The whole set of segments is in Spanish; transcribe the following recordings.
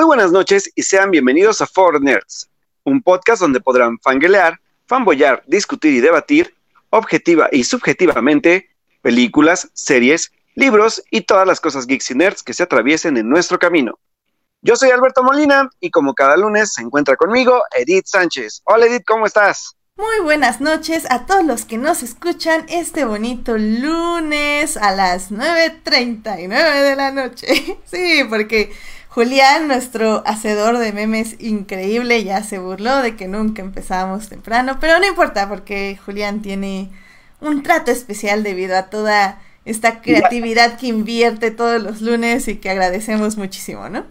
Muy buenas noches y sean bienvenidos a Four Nerds, un podcast donde podrán fanguelear, fanboyar, discutir y debatir, objetiva y subjetivamente, películas, series, libros y todas las cosas geeks y nerds que se atraviesen en nuestro camino. Yo soy Alberto Molina y como cada lunes se encuentra conmigo Edith Sánchez. Hola Edith, ¿cómo estás? Muy buenas noches a todos los que nos escuchan este bonito lunes a las 9.39 de la noche. Sí, porque Julián, nuestro hacedor de memes increíble, ya se burló de que nunca empezábamos temprano, pero no importa porque Julián tiene un trato especial debido a toda esta creatividad que invierte todos los lunes y que agradecemos muchísimo, ¿no?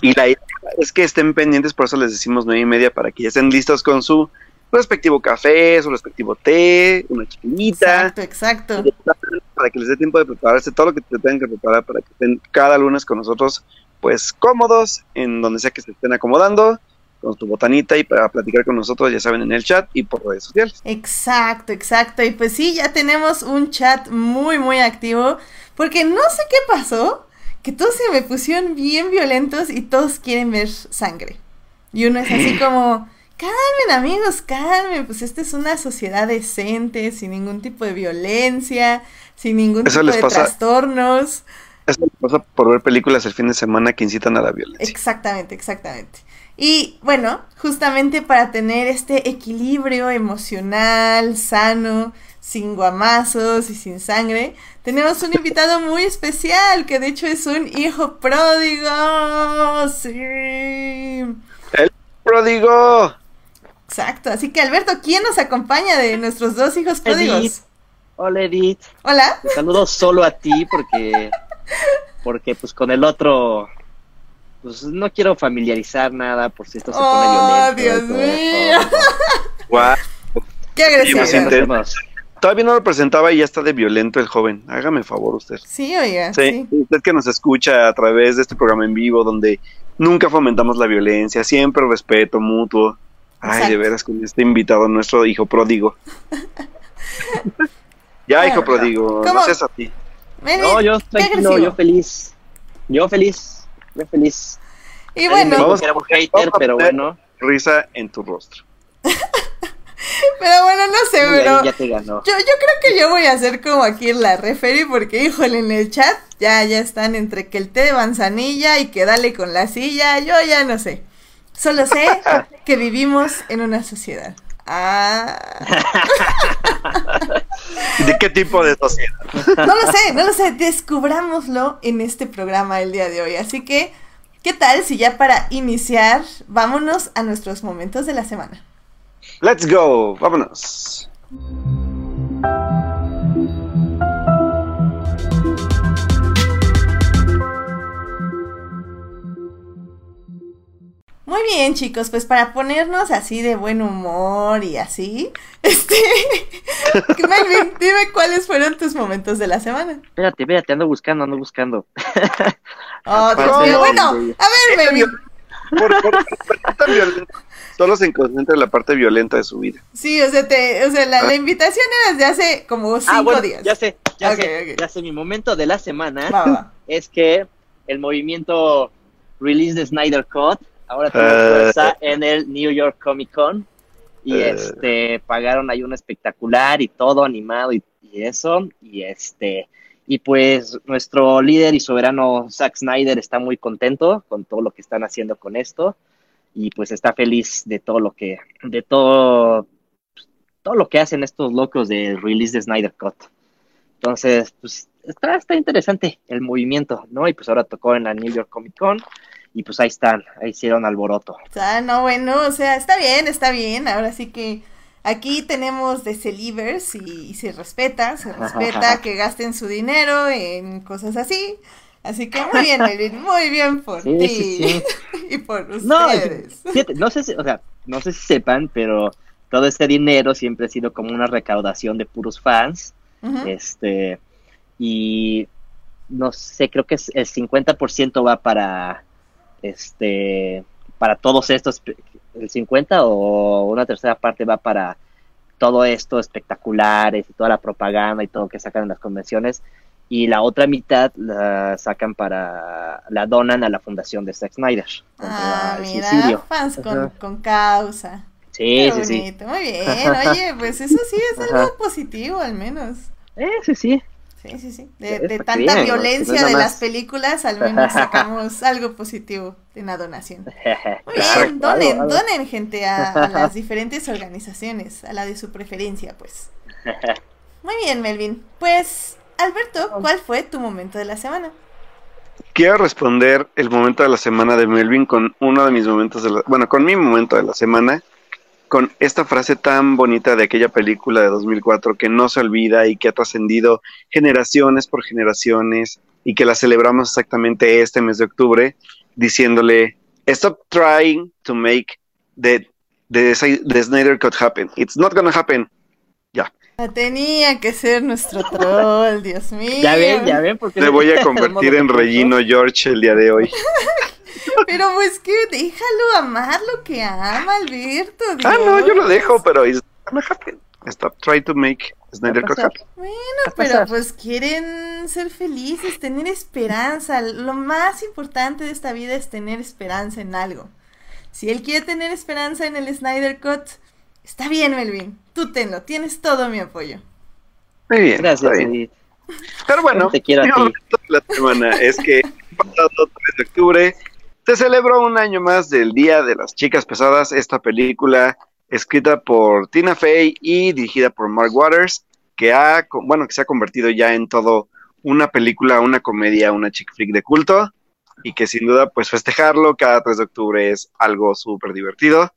Y la idea es que estén pendientes, por eso les decimos nueve y media, para que ya estén listos con su respectivo café, su respectivo té, una chiquita. Exacto, exacto. Para que les dé tiempo de prepararse todo lo que te tengan que preparar para que estén cada lunes con nosotros pues cómodos en donde sea que se estén acomodando con tu botanita y para platicar con nosotros, ya saben, en el chat y por redes sociales. Exacto, exacto. Y pues sí, ya tenemos un chat muy, muy activo, porque no sé qué pasó, que todos se me pusieron bien violentos y todos quieren ver sangre. Y uno es así como, calmen amigos, calmen, pues esta es una sociedad decente, sin ningún tipo de violencia, sin ningún tipo de trastornos. Eso pasa por ver películas el fin de semana que incitan a la violencia. Exactamente, exactamente. Y bueno, justamente para tener este equilibrio emocional, sano, sin guamazos y sin sangre, tenemos un invitado muy especial, que de hecho es un hijo pródigo. Sí. El pródigo. Exacto, así que Alberto, ¿quién nos acompaña de nuestros dos hijos pródigos? Hola Edith. Hola. Te saludo solo a ti porque porque pues con el otro pues no quiero familiarizar nada por si esto se pone oh, violento. Dios mío. Qué agresivo. Todavía no lo presentaba y ya está de violento el joven. Hágame favor usted. Sí, oiga. Sí, Usted que nos escucha a través de este programa en vivo donde nunca fomentamos la violencia, siempre respeto mutuo. Ay, de veras con este invitado, nuestro hijo pródigo. ya, hijo pródigo, no seas a no, yo tranquilo, yo feliz. Yo feliz, yo feliz. Y bueno, vamos, hater, pero bueno. Risa en tu rostro. pero bueno, no sé, pero. Ya te ganó. Yo, yo creo que yo voy a hacer como aquí la referee, porque híjole, en el chat ya, ya están entre que el té de manzanilla y que dale con la silla. Yo ya no sé. Solo sé que vivimos en una sociedad. Ah. ¿De qué tipo de sociedad? No lo sé, no lo sé. Descubrámoslo en este programa el día de hoy. Así que, ¿qué tal si ya para iniciar, vámonos a nuestros momentos de la semana? Let's go, vámonos. Muy bien, chicos, pues para ponernos así de buen humor y así, este, Melvin, dime cuáles fueron tus momentos de la semana. Espérate, espérate, ando buscando, ando buscando. Oh, Dios mío, bueno, a ver, Melvin. ¿Por, por, tan violento? Solo se concentra en la parte violenta de su vida. Sí, o sea, te, o sea la, la, invitación era desde hace como ah, cinco ah, bueno, días. Ya sé, ya sé, ya sé, mi momento de la semana es que el movimiento Release the Snyder Cut Ahora tenemos eh, fuerza en el New York Comic Con. Y eh. este pagaron ahí un espectacular y todo animado y, eso. Y este y pues nuestro líder y soberano Zack Snyder está muy contento con todo lo que están haciendo con esto. Y pues está feliz de todo lo que de todo todo lo que hacen estos locos de release de Snyder Cut. Entonces pues está, está interesante el movimiento no y pues ahora tocó en la New York Comic Con y pues ahí están, ahí hicieron alboroto. Ah, no, bueno, o sea, está bien, está bien, ahora sí que aquí tenemos de Celivers y, se respeta, se respeta que gasten su dinero en cosas así. Así que muy bien, muy bien por ti y por ustedes. No, no sé si, o sea, no sé si sepan, pero todo este dinero siempre ha sido como una recaudación de puros fans. Este, y no sé, creo que el 50% va para este, para todos estos, el 50 o una tercera parte va para todo esto espectaculares y toda la propaganda y todo que sacan en las convenciones y la otra mitad la sacan para, la donan a la fundación de Zack Snyder. Ah, mira, fans con, causa. Sí, sí, sí. Muy bien, oye, pues eso sí es algo positivo al menos. Eh, sí, sí. Sí, sí, sí. De, tanta violencia de las películas, al menos sacamos algo positivo en la donación. Muy bien, donen, donen gente a las diferentes organizaciones, a la de su preferencia, pues. Muy bien, Melvin. Pues Alberto, ¿cuál fue tu momento de la semana? Quiero responder el momento de la semana de Melvin con uno de mis momentos de la, bueno, con mi momento de la semana, con esta frase tan bonita de aquella película de 2004 que no se olvida y que ha trascendido generaciones por generaciones y que la celebramos exactamente este mes de octubre, diciéndole, stop trying to make the, the, Snyder Cut happen. It's not gonna happen. Tenía que ser nuestro troll, Dios mío. Ya ven, ya ven, porque me voy a convertir en Regino George el día de hoy. pero pues que déjalo amar lo que ama, Alberto. Ah, no, yo lo dejo, pero Stop trying to make Snyder Cut happen. Bueno, pero pues quieren ser felices, tener esperanza. Lo más importante de esta vida es tener esperanza en algo. Si él quiere tener esperanza en el Snyder Cut, Está bien, Melvin. Tú tenlo. Tienes todo mi apoyo. Muy bien. Gracias, Pero bueno, te quiero a ti. la semana es que el pasado 3 de octubre se celebró un año más del Día de las Chicas Pesadas, esta película escrita por Tina Fey y dirigida por Mark Waters, que ha, bueno, que se ha convertido ya en todo una película, una comedia, una chick flick de culto, y que sin duda, pues festejarlo cada 3 de octubre es algo súper divertido,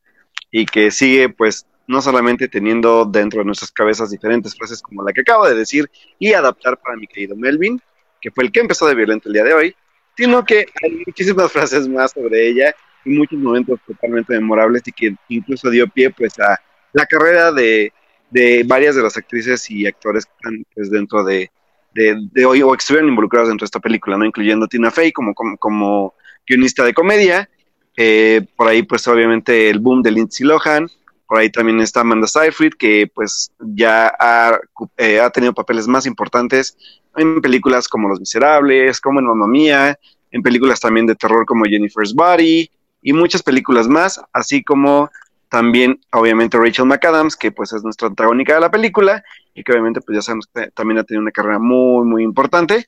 y que sigue, pues, no solamente teniendo dentro de nuestras cabezas diferentes frases como la que acabo de decir y adaptar para mi querido Melvin, que fue el que empezó de violento el día de hoy, sino que hay muchísimas frases más sobre ella y muchos momentos totalmente memorables y que incluso dio pie pues a la carrera de, de varias de las actrices y actores que están pues, dentro de, de, hoy o que estuvieron involucrados dentro de esta película, ¿no? Incluyendo Tina Fey como, como, como guionista de comedia, por ahí pues obviamente el boom de Lindsay Lohan, por ahí también está Amanda Seyfried, que pues ya eh, ha, tenido papeles más importantes en películas como Los Miserables, como en Mamma Mía, en películas también de terror como Jennifer's Body y muchas películas más, así como también obviamente Rachel McAdams, que pues es nuestra antagónica de la película y que obviamente pues ya sabemos que también ha tenido una carrera muy muy importante.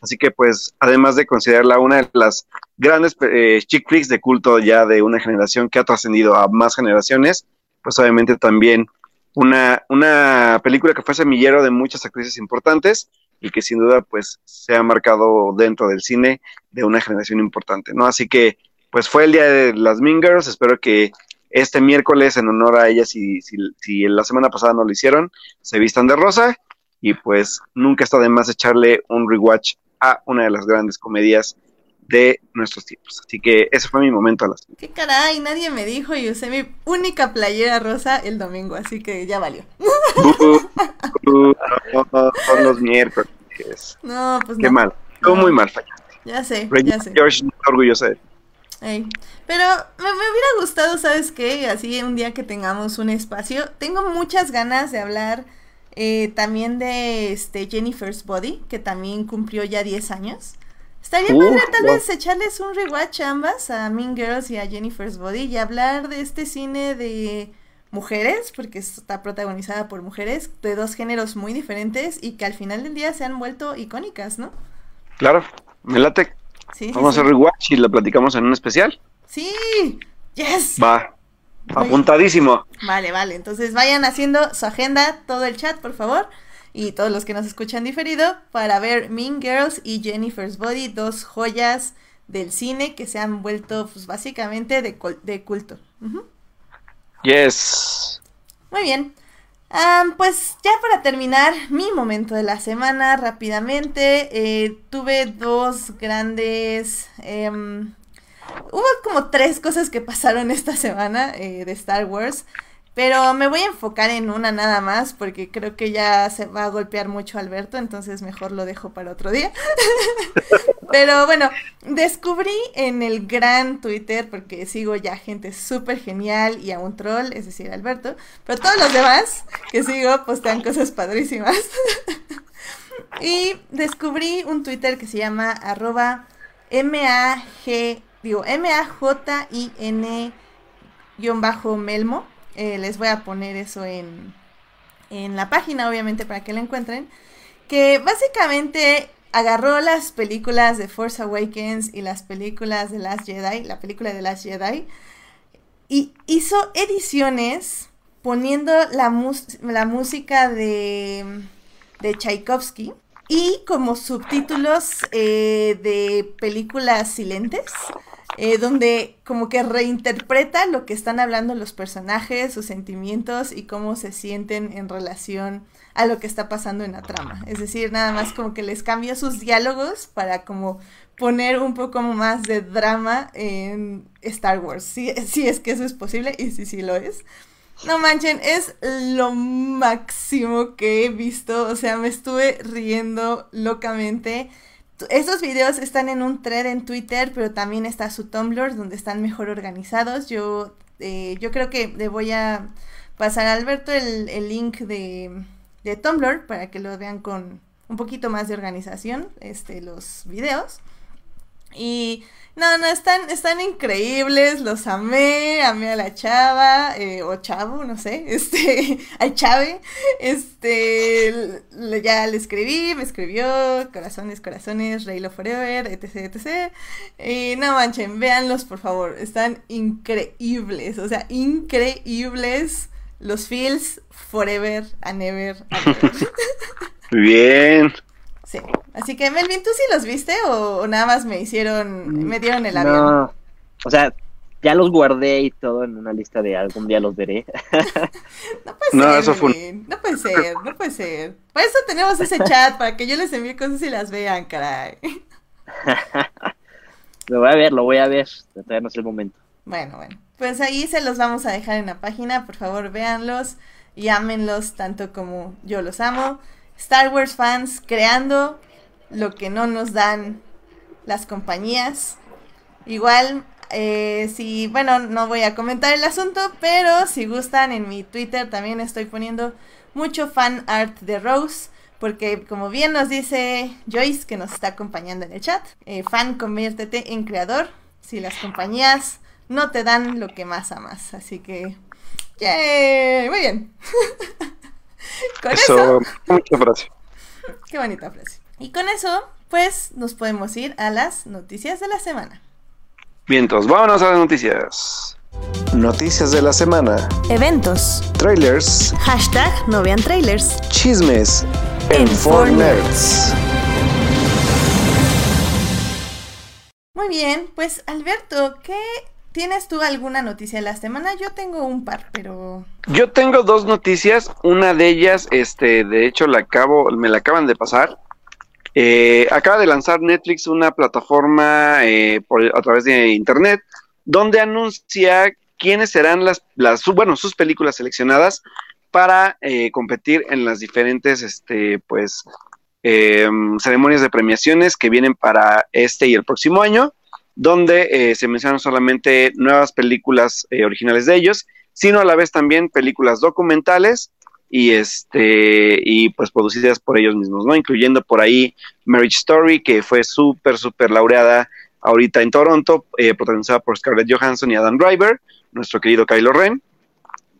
Así que pues además de considerarla una de las grandes eh, chick flicks de culto ya de una generación que ha trascendido a más generaciones, pues obviamente también una, una película que fue semillero de muchas actrices importantes y que sin duda pues se ha marcado dentro del cine de una generación importante, ¿no? Así que pues fue el día de las Mean Girls, espero que este miércoles en honor a ellas, si, si, si la semana pasada no lo hicieron, se vistan de rosa y pues nunca está de más echarle un rewatch a una de las grandes comedias de nuestros tiempos. Así que ese fue mi momento a las. Qué caray, nadie me dijo y usé mi única playera rosa el domingo, así que ya valió. son los miércoles. No, pues Qué mal. Estuvo muy mal fallaste. Ya sé, ya sé. George está orgulloso de Pero me, me, hubiera gustado, ¿sabes qué? Así un día que tengamos un espacio. Tengo muchas ganas de hablar eh, también de este Jennifer's Body, que también cumplió ya 10 años. Estaría padre tal vez echarles un rewatch a ambas, a Mean Girls y a Jennifer's Body, y hablar de este cine de mujeres, porque está protagonizada por mujeres de dos géneros muy diferentes y que al final del día se han vuelto icónicas, ¿no? Claro, me late. Vamos a hacer rewatch y la platicamos en un especial. Sí, yes. Va, apuntadísimo. Vale, vale, entonces vayan haciendo su agenda, todo el chat, por favor y todos los que nos escuchan diferido para ver Mean Girls y Jennifer's Body, dos joyas del cine que se han vuelto pues, básicamente de, de culto. Yes. Muy bien. pues ya para terminar mi momento de la semana rápidamente, eh, tuve dos grandes... Em, hubo como tres cosas que pasaron esta semana eh, de Star Wars. Pero me voy a enfocar en una nada más porque creo que ya se va a golpear mucho Alberto, entonces mejor lo dejo para otro día. Pero bueno, descubrí en el gran Twitter, porque sigo ya gente súper genial y a un troll, es decir, Alberto, pero todos los demás que sigo postean cosas padrísimas. Y descubrí un Twitter que se llama arroba M-A-G, digo, M-A-J-I-N bajo Melmo. Eh, les voy a poner eso en, en la página, obviamente, para que lo encuentren. Que básicamente agarró las películas de Force Awakens y las películas de Last Jedi, la película de Last Jedi, y hizo ediciones poniendo la, la música de, de Tchaikovsky y como subtítulos eh, de películas silentes, eh, donde como que reinterpreta lo que están hablando los personajes, sus sentimientos y cómo se sienten en relación a lo que está pasando en la trama. Es decir, nada más como que les cambia sus diálogos para como poner un poco más de drama en Star Wars. Si, si es que eso es posible y si sí lo es. No manchen, es lo máximo que he visto. O sea, me estuve riendo locamente. Estos videos están en un thread en Twitter, pero también está su Tumblr, donde están mejor organizados. Yo, eh, yo creo que le voy a pasar a Alberto el, link de, de Tumblr para que lo vean con un poquito más de organización, este, los videos. Y no, no, están, están increíbles, los amé, amé a la chava, eh, o chavo, no sé, este, al chave, este, ya le escribí, me escribió, corazones, corazones, Raylo Forever, etc, etc, y no manchen, véanlos por favor, están increíbles, o sea, increíbles los feels forever and ever. Muy bien. Sí. Así que, Melvin, ¿tú sí los viste o, nada más me hicieron, me dieron el avión? No, o sea, ya los guardé y todo en una lista de algún día los veré. no puede ser, no, eso fue... no puede ser, no puede ser. Por eso tenemos ese chat, para que yo les envíe cosas y las vean, caray. lo voy a ver, lo voy a ver, todavía no es el momento. Bueno, bueno. Pues ahí se los vamos a dejar en la página, por favor véanlos y ámenlos tanto como yo los amo. Star Wars fans creando lo que no nos dan las compañías. Igual, eh, si, bueno, no voy a comentar el asunto, pero si gustan, en mi Twitter también estoy poniendo mucho fan art de Rose. Porque como bien nos dice Joyce, que nos está acompañando en el chat, eh, fan conviértete en creador. Si las compañías no te dan lo que más amas. Así que, ¡yay! Muy bien. con eso, mucha frase. Qué bonita frase. Y con eso, pues nos podemos ir a las noticias de la semana. Bien, entonces vámonos a las noticias. Noticias de la semana. Eventos. Trailers. Hashtag no vean trailers. Chismes. En, en Nerds. Muy bien, pues Alberto, ¿qué ¿Tienes tú alguna noticia de la semana? Yo tengo un par, pero... Yo tengo dos noticias. Una de ellas, este, de hecho, la acabo, me la acaban de pasar. Eh, acaba de lanzar Netflix una plataforma eh, a través de internet donde anuncia quiénes serán las, las bueno, sus películas seleccionadas para eh, competir en las diferentes, este, pues, em, ceremonias de premiaciones que vienen para este y el próximo año donde eh, se mencionan solamente nuevas películas eh, originales de ellos, sino a la vez también películas documentales y este y pues producidas por ellos mismos, ¿no? Incluyendo por ahí Marriage Story, que fue súper, súper laureada ahorita en Toronto, eh, protagonizada por Scarlett Johansson y Adam Driver, nuestro querido Kylo Ren.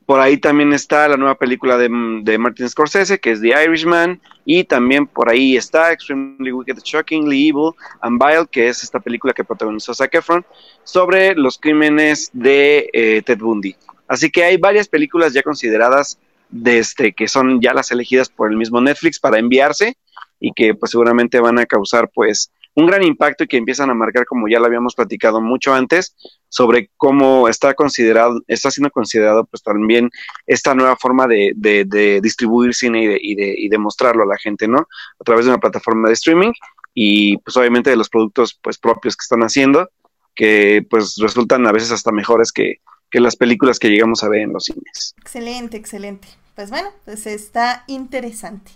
Por ahí también está la nueva película de, Martin Scorsese, que es The Irishman. Y también por ahí está Extremely Wicked, Shockingly Evil and Vile, que es esta película que protagonizó Zac Efron, sobre los crímenes de eh, Ted Bundy. Así que hay varias películas ya consideradas de este, que son ya las elegidas por el mismo Netflix para enviarse y que pues seguramente van a causar pues un gran impacto y que empiezan a marcar, como ya lo habíamos platicado mucho antes, sobre cómo está considerado, está siendo considerado pues también esta nueva forma de, de, distribuir cine y de, y, de, y de mostrarlo a la gente, ¿no? A través de una plataforma de streaming y pues obviamente de los productos pues propios que están haciendo, que pues resultan a veces hasta mejores que, que las películas que llegamos a ver en los cines. Excelente, excelente. Pues bueno, pues está interesante.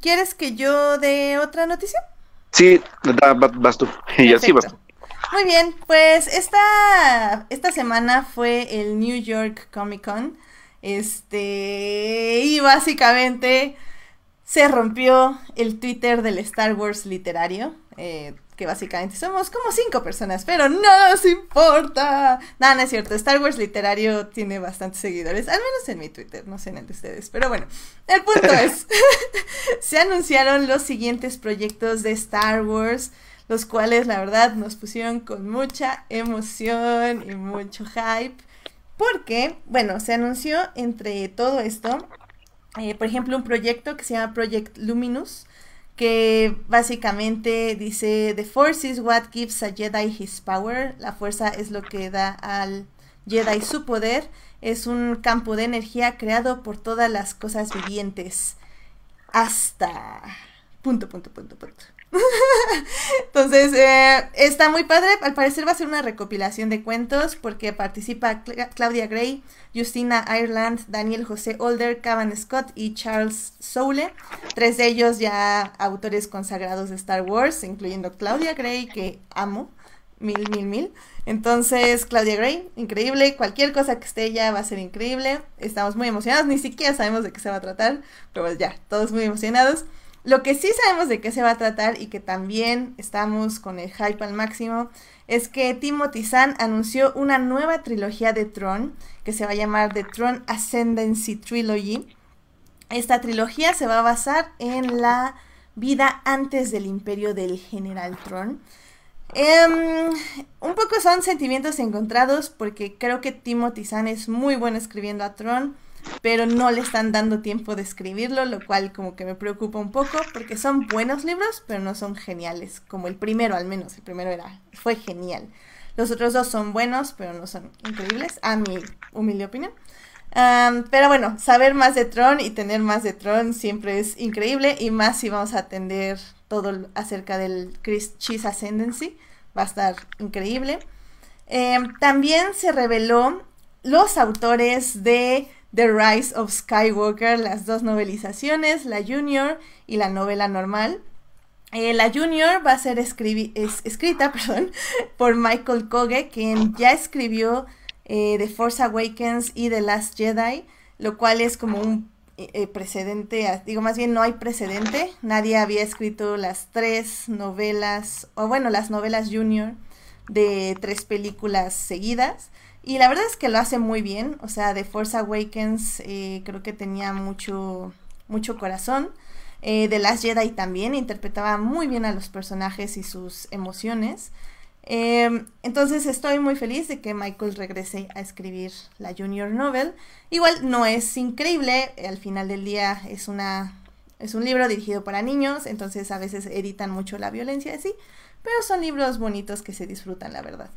¿Quieres que yo dé otra noticia? Sí, vas tú. Y sí, vas Muy bien, pues esta, esta semana fue el New York Comic Con. Este, y básicamente se rompió el Twitter del Star Wars literario. Eh, que básicamente somos como cinco personas, pero no nos importa. No, no es cierto. Star Wars Literario tiene bastantes seguidores, al menos en mi Twitter, no sé en el de ustedes. Pero bueno, el punto es, se anunciaron los siguientes proyectos de Star Wars, los cuales la verdad nos pusieron con mucha emoción y mucho hype. Porque, bueno, se anunció entre todo esto, eh, por ejemplo, un proyecto que se llama Project Luminous que básicamente dice, The Force is what gives a Jedi his power, la fuerza es lo que da al Jedi su poder, es un campo de energía creado por todas las cosas vivientes, hasta... punto, punto, punto, punto. Entonces, eh, está muy padre. Al parecer va a ser una recopilación de cuentos porque participa Claudia Gray, Justina Ireland, Daniel José Older, Cavan Scott y Charles Soule. Tres de ellos ya autores consagrados de Star Wars, incluyendo Claudia Gray, que amo. Mil, mil, mil. Entonces, Claudia Gray, increíble. Cualquier cosa que esté ella va a ser increíble. Estamos muy emocionados. Ni siquiera sabemos de qué se va a tratar. Pero pues ya, todos muy emocionados. Lo que sí sabemos de qué se va a tratar y que también estamos con el hype al máximo es que Timothy Zahn anunció una nueva trilogía de Tron que se va a llamar The Tron Ascendancy Trilogy. Esta trilogía se va a basar en la vida antes del imperio del general Tron. Em, un poco son sentimientos encontrados porque creo que Timothy Zahn es muy bueno escribiendo a Tron pero no le están dando tiempo de escribirlo, lo cual como que me preocupa un poco, porque son buenos libros, pero no son geniales, como el primero al menos, el primero era, fue genial. Los otros dos son buenos, pero no son increíbles, a mi humilde opinión. pero bueno, saber más de Tron y tener más de Tron siempre es increíble, y más si vamos a atender todo acerca del Chris Cheese Ascendancy, va a estar increíble. Em, también se reveló los autores de The Rise of Skywalker, las dos novelizaciones, la Junior y la novela normal. Eh, la Junior va a ser escrita perdón, por Michael Koge, quien ya escribió eh, The Force Awakens y The Last Jedi, lo cual es como un eh, precedente, digo más bien no hay precedente, nadie había escrito las tres novelas, o bueno, las novelas Junior de tres películas seguidas. Y la verdad es que lo hace muy bien. O sea, The Force Awakens eh, creo que tenía mucho, mucho corazón. Eh, The Last Jedi también interpretaba muy bien a los personajes y sus emociones. Em, entonces estoy muy feliz de que Michael regrese a escribir la Junior Novel. Igual no es increíble, al final del día es una es un libro dirigido para niños, entonces a veces editan mucho la violencia así, pero son libros bonitos que se disfrutan, la verdad.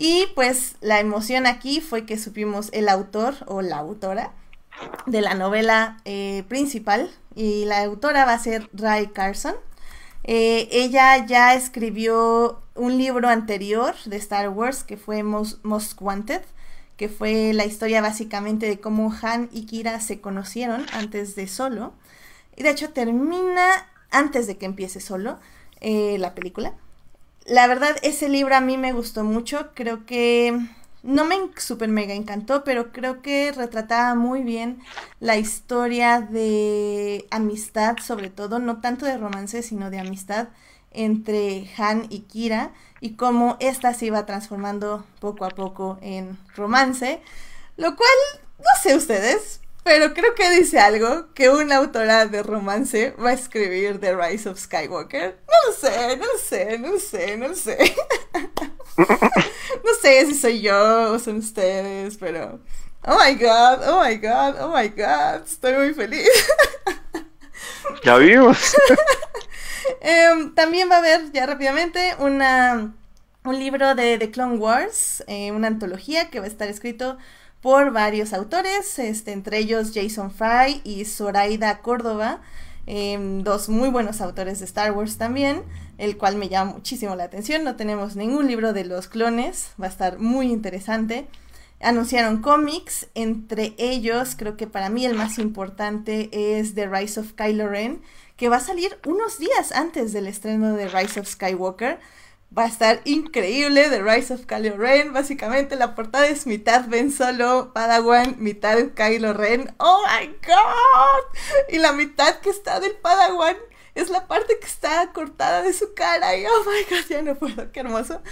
Y pues la emoción aquí fue que supimos el autor o la autora de la novela eh, principal y la autora va a ser Ray Carson. Eh, ella ya escribió un libro anterior de Star Wars que fue Most, Wanted, que fue la historia básicamente de cómo Han y Kira se conocieron antes de Solo. Y de hecho termina antes de que empiece Solo eh, la película la verdad, ese libro a mí me gustó mucho. Creo que no me super mega encantó, pero creo que retrataba muy bien la historia de amistad, sobre todo, no tanto de romance, sino de amistad entre Han y Kira y cómo ésta se iba transformando poco a poco en romance, lo cual, no sé ustedes, pero creo que dice algo que una autora de romance va a escribir The Rise of Skywalker. No lo sé, no lo sé, no lo sé, no lo sé. no sé si soy yo o son ustedes, pero... Oh my god, oh my god, oh my god, estoy muy feliz. ya vimos. Em, también va a haber, ya rápidamente, una, un libro de The Clone Wars, eh, una antología que va a estar escrito por varios autores, este, entre ellos Jason Fry y Zoraida Córdoba, em, dos muy buenos autores de Star Wars también, el cual me llama muchísimo la atención. No tenemos ningún libro de los clones, va a estar muy interesante. Anunciaron cómics, entre ellos creo que para mí el más importante es The Rise of Kylo Ren, que va a salir unos días antes del estreno de Rise of Skywalker Va a estar increíble The Rise of Kylo Ren. Básicamente la portada es mitad Ben Solo, Padawan, mitad Kylo Ren. ¡Oh my god! Y la mitad que está del Padawan es la parte que está cortada de su cara. Y oh my god, ya no puedo, qué hermoso.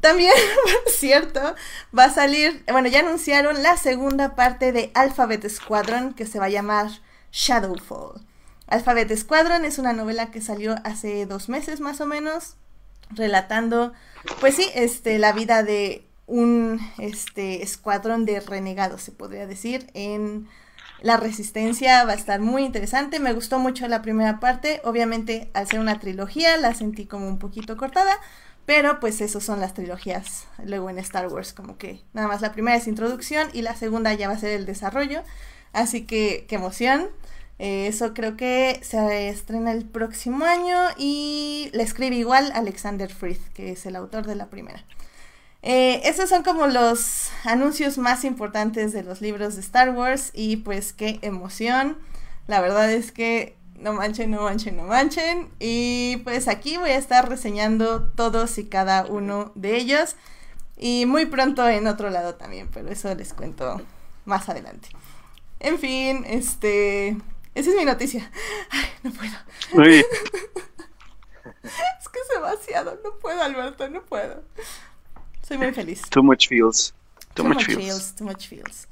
También, cierto, va a salir, bueno, ya anunciaron la segunda parte de Alphabet Squadron que se va a llamar Shadowfall. Alphabet Squadron es una novela que salió hace dos meses más o menos, relatando, pues sí, este, la vida de un este, escuadrón de renegados, se podría decir, en la resistencia. Va a estar muy interesante. Me gustó mucho la primera parte. Obviamente, al ser una trilogía, la sentí como un poquito cortada. Pero pues eso son las trilogías luego en Star Wars, como que nada más la primera es introducción y la segunda ya va a ser el desarrollo. Así que qué emoción. Eh, eso creo que se estrena el próximo año y le escribe igual Alexander Frith, que es el autor de la primera. Eh, esos son como los anuncios más importantes de los libros de Star Wars y pues qué emoción. La verdad es que no manchen, no manchen, no manchen. Y pues aquí voy a estar reseñando todos y cada uno de ellos. Y muy pronto en otro lado también, pero eso les cuento más adelante. En fin, este... Esa es mi noticia. Ay, no puedo. Muy es que es demasiado. No puedo, Alberto, no puedo. Soy muy feliz. Too much feels. Too, much, feels. Too much feels.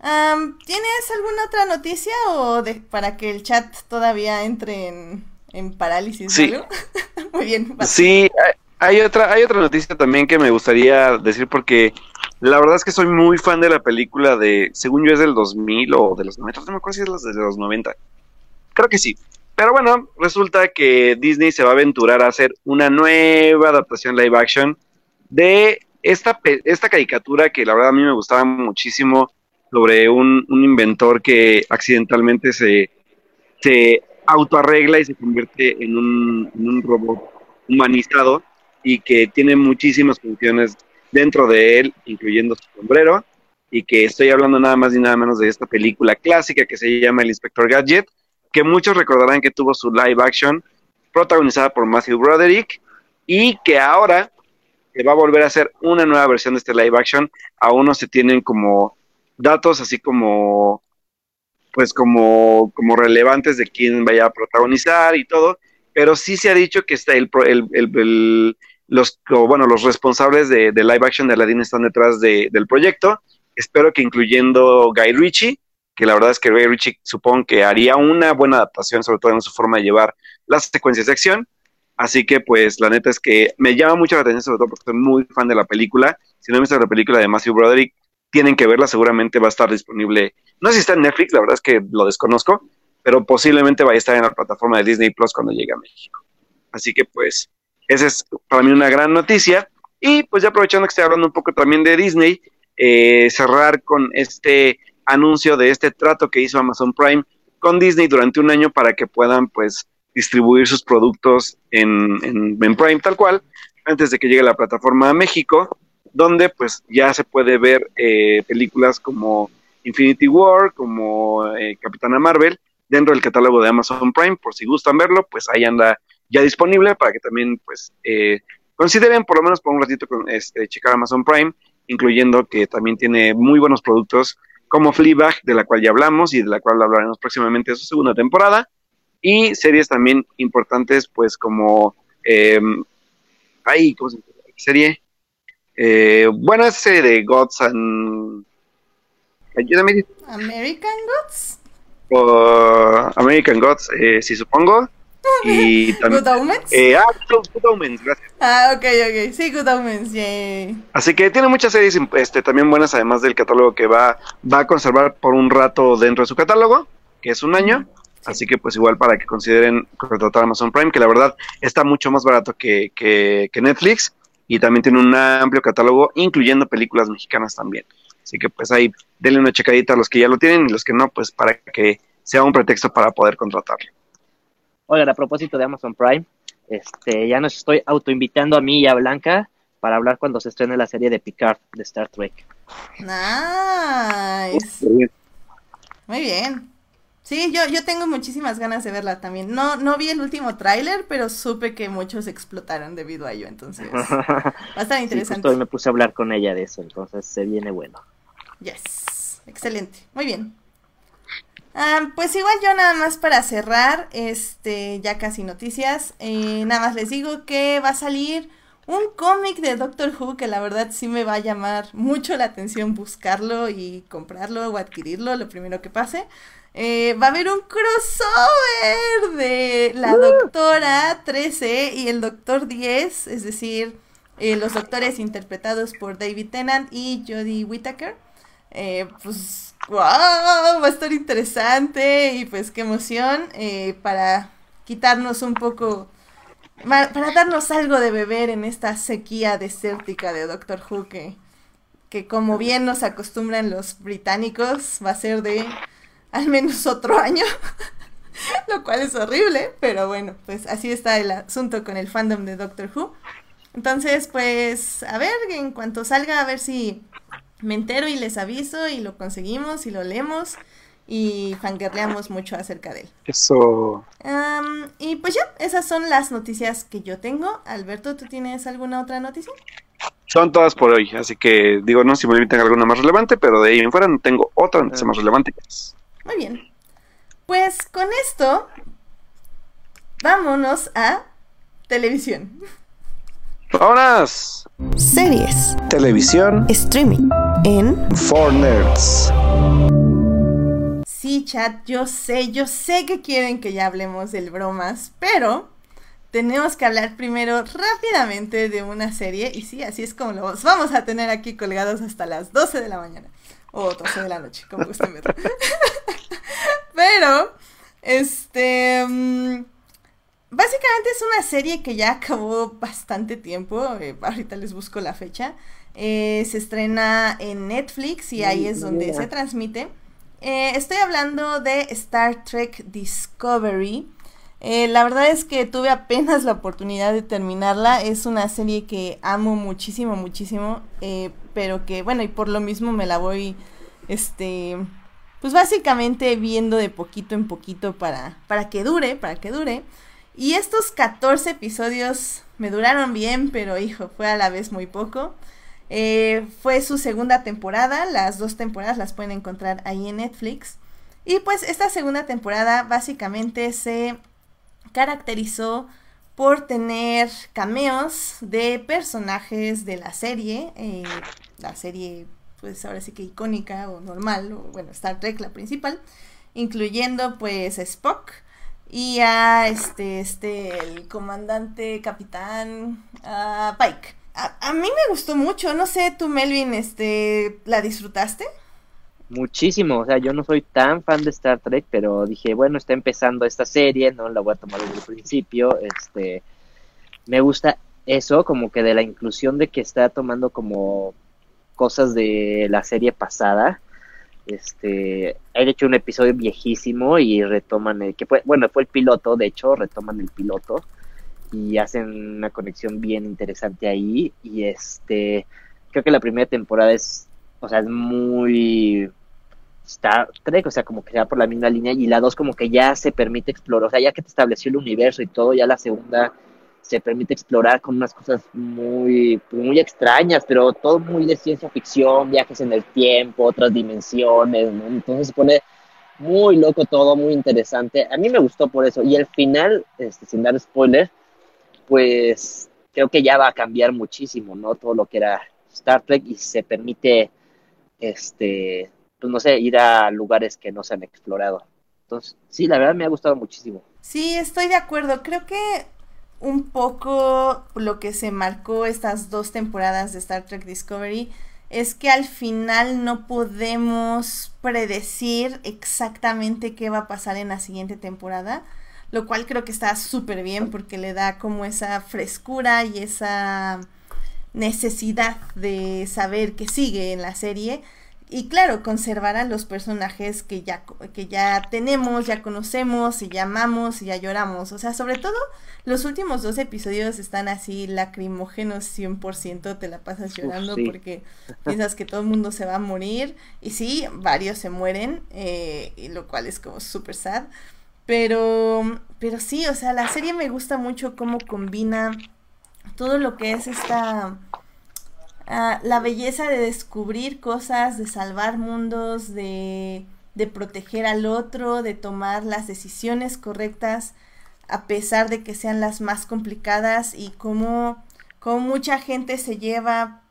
¿Tienes alguna otra noticia o de, para que el chat todavía entre en, en parálisis? Sí. muy bien. Sí, hay otra, hay otra noticia también que me gustaría decir porque la verdad es que soy muy fan de la película de, según yo es del 2000 o de los 90, no me acuerdo si es de los 90. Creo que sí. Pero bueno, resulta que Disney se va a aventurar a hacer una nueva adaptación live action de esta, esta caricatura que la verdad a mí me gustaba muchísimo sobre un, inventor que accidentalmente se, se autoarregla y se convierte en un, en un robot humanizado y que tiene muchísimas funciones dentro de él, incluyendo su sombrero, y que estoy hablando nada más y nada menos de esta película clásica que se llama El Inspector Gadget, que muchos recordarán que tuvo su live action protagonizada por Matthew Broderick y que ahora se va a volver a hacer una nueva versión de este live action. Aún no se tienen como datos así como pues como, como relevantes de quién vaya a protagonizar y todo, pero sí se ha dicho que está el, el, el los, bueno, los responsables de, live action de Aladdin están detrás del proyecto. Espero que incluyendo Guy Ritchie, que la verdad es que Guy Ritchie supongo que haría una buena adaptación, sobre todo en su forma de llevar las secuencias de acción. Así que, pues, la neta es que me llama mucho la atención, sobre todo porque soy muy fan de la película. Si no he visto la película de Matthew Broderick, tienen que verla, seguramente va a estar disponible. No sé si está en Netflix, la verdad es que lo desconozco, pero posiblemente vaya a estar en la plataforma de Disney Plus cuando llegue a México. Así que, pues, esa es para mí una gran noticia. Y pues ya aprovechando que estoy hablando un poco también de Disney, eh, cerrar con este anuncio de este trato que hizo Amazon Prime con Disney durante un año para que puedan pues distribuir sus productos en, en, Prime tal cual, antes de que llegue la plataforma a México, donde pues ya se puede ver eh, películas como Infinity War, como eh, Capitana Marvel, dentro del catálogo de Amazon Prime, por si gustan verlo, pues ahí anda ya disponible para que también pues eh, consideren por lo menos por un ratito con, este, checar Amazon Prime, incluyendo que también tiene muy buenos productos como Fleabag, de la cual ya hablamos y de la cual hablaremos próximamente de su segunda temporada, y series también importantes pues como... Eh, ay, ¿cómo se llama? Serie. Eh, buena serie de Gods and... Ayúdame. American Gods. American Gods, eh, sí supongo. Y también, Good Omens. Eh, ah, Good, Omens, gracias. Ah, ok, ok. Sí, Good Omens, yay. Así que tiene muchas series este, también buenas, además del catálogo que va, va a conservar por un rato dentro de su catálogo, que es un año. Así que pues igual para que consideren contratar Amazon Prime, que la verdad está mucho más barato que, que, que Netflix y también tiene un amplio catálogo, incluyendo películas mexicanas también. Así que pues ahí denle una checadita a los que ya lo tienen y los que no, pues para que sea un pretexto para poder contratarlo. Oigan, a propósito de Amazon Prime, este, ya nos estoy autoinvitando a mí y a Blanca para hablar cuando se estrene la serie de Picard de Star Trek. Nice. Muy bien. Sí, yo, yo tengo muchísimas ganas de verla también. No, no vi el último tráiler, pero supe que muchos explotaron debido a ello, entonces va a estar interesante. Sí, me puse a hablar con ella de eso, entonces se viene bueno. Yes, excelente, muy bien. Ah, pues igual yo nada más para cerrar, este, ya casi noticias, eh, nada más les digo que va a salir un cómic de Doctor Who que la verdad sí me va a llamar mucho la atención buscarlo y comprarlo o adquirirlo, lo primero que pase. Eh, va a haber un crossover de la doctora 13 y el doctor 10, es decir, eh, los doctores interpretados por David Tennant y Jodie Whittaker. Eh, pues, wow, va a estar interesante y pues qué emoción para quitarnos un poco, para darnos algo de beber en esta sequía desértica de Doctor Who que, que como bien nos acostumbran los británicos, va a ser de al menos otro año. Lo cual es horrible, pero bueno, pues así está el asunto con el fandom de Doctor Who. Entonces, pues, a ver, en cuanto salga, a ver si me entero y les aviso y lo conseguimos y lo leemos y fangirleamos mucho acerca de él. Eso. y pues ya, esas son las noticias que yo tengo. Alberto, ¿tú tienes alguna otra noticia? Son todas por hoy, así que digo, no si me limitan alguna más relevante, pero de ahí en fuera no tengo otra noticia más relevante. Muy bien. Pues con esto, vámonos a televisión. ¡Vámonos! Series. Televisión. Streaming. En. For Nerds. Sí, chat, yo sé, yo sé que quieren que ya hablemos del bromas, pero tenemos que hablar primero rápidamente de una serie. Y sí, así es como lo vamos a tener aquí colgados hasta las 12 de la mañana. O 12 de la noche, como gusten verlo. Pero, este... Mm, básicamente es una serie que ya acabó bastante tiempo. Eh, ahorita les busco la fecha. Eh, se estrena en Netflix y ahí es donde se transmite. Eh, estoy hablando de Star Trek Discovery. la verdad es que tuve apenas la oportunidad de terminarla. Es una serie que amo muchísimo, muchísimo. pero que, bueno, y por lo mismo me la voy, este, pues básicamente viendo de poquito en poquito para, para que dure, para que dure. Y estos 14 episodios me duraron bien, pero hijo, fue a la vez muy poco. Eh, fue su segunda temporada, las dos temporadas las pueden encontrar ahí en Netflix. Y pues esta segunda temporada básicamente se caracterizó por tener cameos de personajes de la serie, eh, la serie pues ahora sí que icónica o normal, bueno, Star Trek la principal, incluyendo pues Spock y a este, este, el comandante capitán Pike. A, mí me gustó mucho, no sé, tú Melvin, este, ¿la disfrutaste? Muchísimo, o sea, yo no soy tan fan de Star Trek, pero dije, bueno, está empezando esta serie, no la voy a tomar desde el principio, este, me gusta eso, como que de la inclusión de que está tomando como cosas de la serie pasada. Este, han hecho un episodio viejísimo y retoman el que fue, bueno, fue el piloto, de hecho, retoman el piloto y hacen una conexión bien interesante ahí. Y este creo que la primera temporada es o sea, es muy Star Trek, o sea, como que se va por la misma línea y la dos como que ya se permite explorar, o sea, ya que te estableció el universo y todo, ya la segunda se permite explorar con unas cosas muy, muy extrañas, pero todo muy de ciencia ficción, viajes en el tiempo, otras dimensiones, entonces se pone muy loco todo, muy interesante. A mí me gustó por eso. Y el final, este, sin dar spoiler, pues creo que ya va a cambiar muchísimo, ¿no? Todo lo que era Star Trek y se permite, este, pues no sé, ir a lugares que no se han explorado. Entonces, sí, la verdad me ha gustado muchísimo. Sí, estoy de acuerdo. Creo que un poco lo que se marcó estas dos temporadas de Star Trek Discovery es que al final no podemos predecir exactamente qué va a pasar en la siguiente temporada, lo cual creo que está súper bien porque le da como esa frescura y esa necesidad de saber qué sigue en la serie y claro, conservará los personajes que ya, que ya tenemos, ya conocemos, y ya amamos y ya lloramos. O sea, sobre todo los últimos dos episodios están así lacrimógenos 100%, te la pasas llorando porque piensas que todo el mundo se va a morir. Y sí, varios se mueren, eh, lo cual es como súper sad. Pero, pero sí, o sea, la serie me gusta mucho cómo combina todo lo que es esta Ah, la belleza de descubrir cosas, de salvar mundos, de, de proteger al otro, de tomar las decisiones correctas a pesar de que sean las más complicadas y cómo, mucha gente se lleva,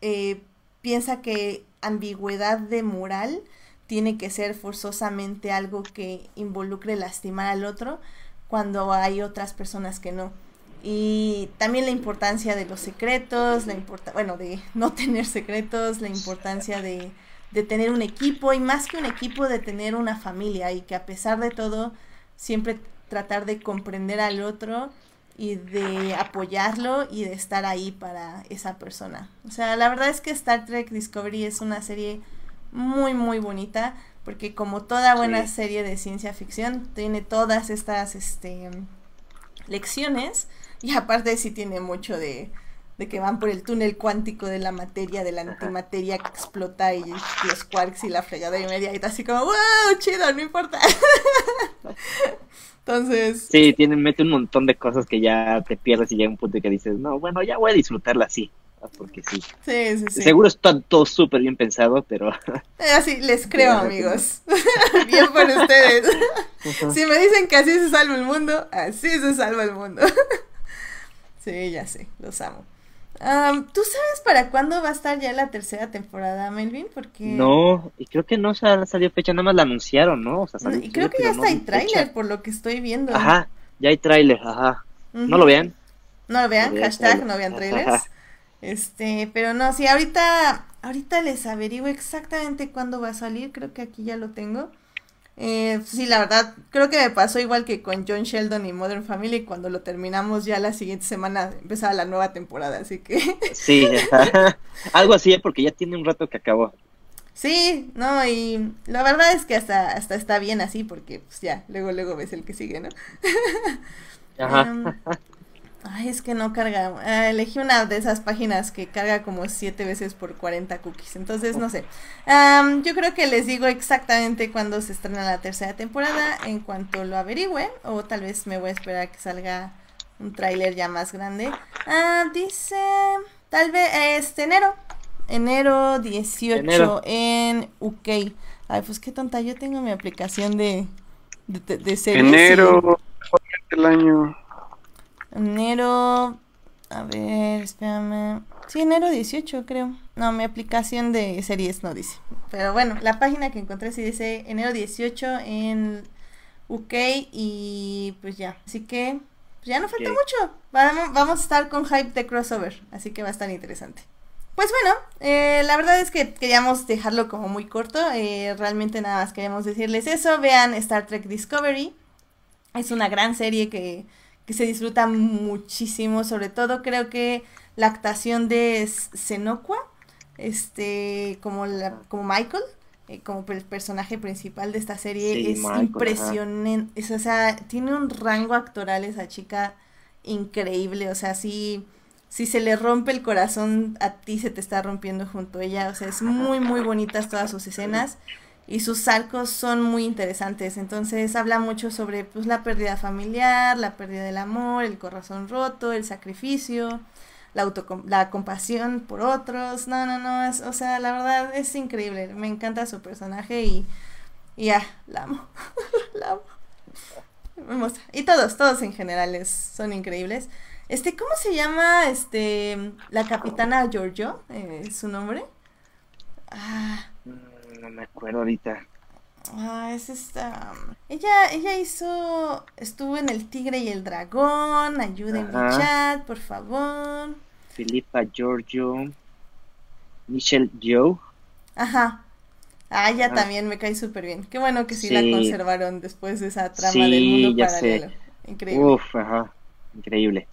eh, piensa que ambigüedad de moral tiene que ser forzosamente algo que involucre lastimar al otro cuando hay otras personas que no y también la importancia de los secretos, la importa bueno, de no tener secretos, la importancia de, de tener un equipo y más que un equipo de tener una familia y que a pesar de todo siempre tratar de comprender al otro y de apoyarlo y de estar ahí para esa persona. O sea, la verdad es que Star Trek Discovery es una serie muy muy bonita porque como toda buena serie de ciencia ficción tiene todas estas este lecciones y aparte sí tiene mucho de, de que van por el túnel cuántico de la materia, de la antimateria que explota y los quarks y la fregada y media y está así como, wow, chido, no importa. Entonces... Sí, tiene, mete un montón de cosas que ya te pierdes y llega un punto que dices, no, bueno, ya voy a disfrutarla así. Porque sí. Sí, sí, sí. Seguro está todo súper bien pensado, pero... Así, les creo, amigos. bien por ustedes. si me dicen que así se salva el mundo, así se salva el mundo. Sí, ya sé, los amo. ¿Tú sabes para cuándo va a estar ya la tercera temporada, Melvin? Porque... No, y creo que no salió fecha, nada más la anunciaron, ¿no? y creo que ya está hay tráiler, por lo que estoy viendo. Ajá, ya hay tráiler, ajá. No lo vean. No lo vean, hashtag no vean trailers. Este, pero no, sí, ahorita, ahorita les averiguo exactamente cuándo va a salir, creo que aquí ya lo tengo. Eh, sí, la verdad, creo que me pasó igual que con John Sheldon y Modern Family. Cuando lo terminamos ya la siguiente semana empezaba la nueva temporada, así que... Sí, algo así, porque ya tiene un rato que acabó. Sí, no, y la verdad es que hasta, hasta está bien así, porque pues ya, luego, luego ves el que sigue, ¿no? Ajá. Em, Ay, es que no carga. Ah, elegí una de esas páginas que carga como siete veces por 40 cookies. Entonces, no sé. yo creo que les digo exactamente cuándo se estrena la tercera temporada en cuanto lo averigüe. O tal vez me voy a esperar a que salga un tráiler ya más grande. Ah, dice... Tal vez este enero. Enero 18 en UK. Ay, pues qué tonta. Yo tengo mi aplicación de, de, de, Enero. El año. Enero. A ver, espérame. Sí, enero 18, creo. No, mi aplicación de series no dice. Pero bueno, la página que encontré sí dice enero 18 en UK y pues ya. Así que pues ya no falta mucho. Vamos, a estar con hype de crossover. Así que va a estar interesante. Pues bueno, eh, la verdad es que queríamos dejarlo como muy corto. Eh, realmente nada más queremos decirles eso. Vean Star Trek Discovery. Es una gran serie que que se disfruta muchísimo, sobre todo creo que la actuación de Senokwa, este, como, la, como Michael, eh, como el personaje principal de esta serie, es impresionante, o sea, tiene un rango actoral esa chica increíble, o sea, si, si se le rompe el corazón a ti, se te está rompiendo junto a ella, o sea, es muy, muy bonitas todas sus escenas y sus arcos son muy interesantes. Entonces habla mucho sobre pues la pérdida familiar, la pérdida del amor, el corazón roto, el sacrificio, la la compasión por otros. No, no, no, es, o sea, la verdad es increíble. Me encanta su personaje y, ya, la amo. la amo. Y todos, todos en general son increíbles. Este, ¿cómo se llama este la capitana Giorgio? Eh, ¿Su nombre? Ah, no me acuerdo ahorita. Ah, es esta. Ella, ella hizo. Estuvo en El Tigre y el Dragón. Ayúdenme, chat, por favor. Filipa Giorgio. Michelle Joe. Ajá. Ah, ella también me cae súper bien. Qué bueno que sí, la conservaron después de esa trama del mundo paralelo. Increíble. Uf, ajá. Increíble.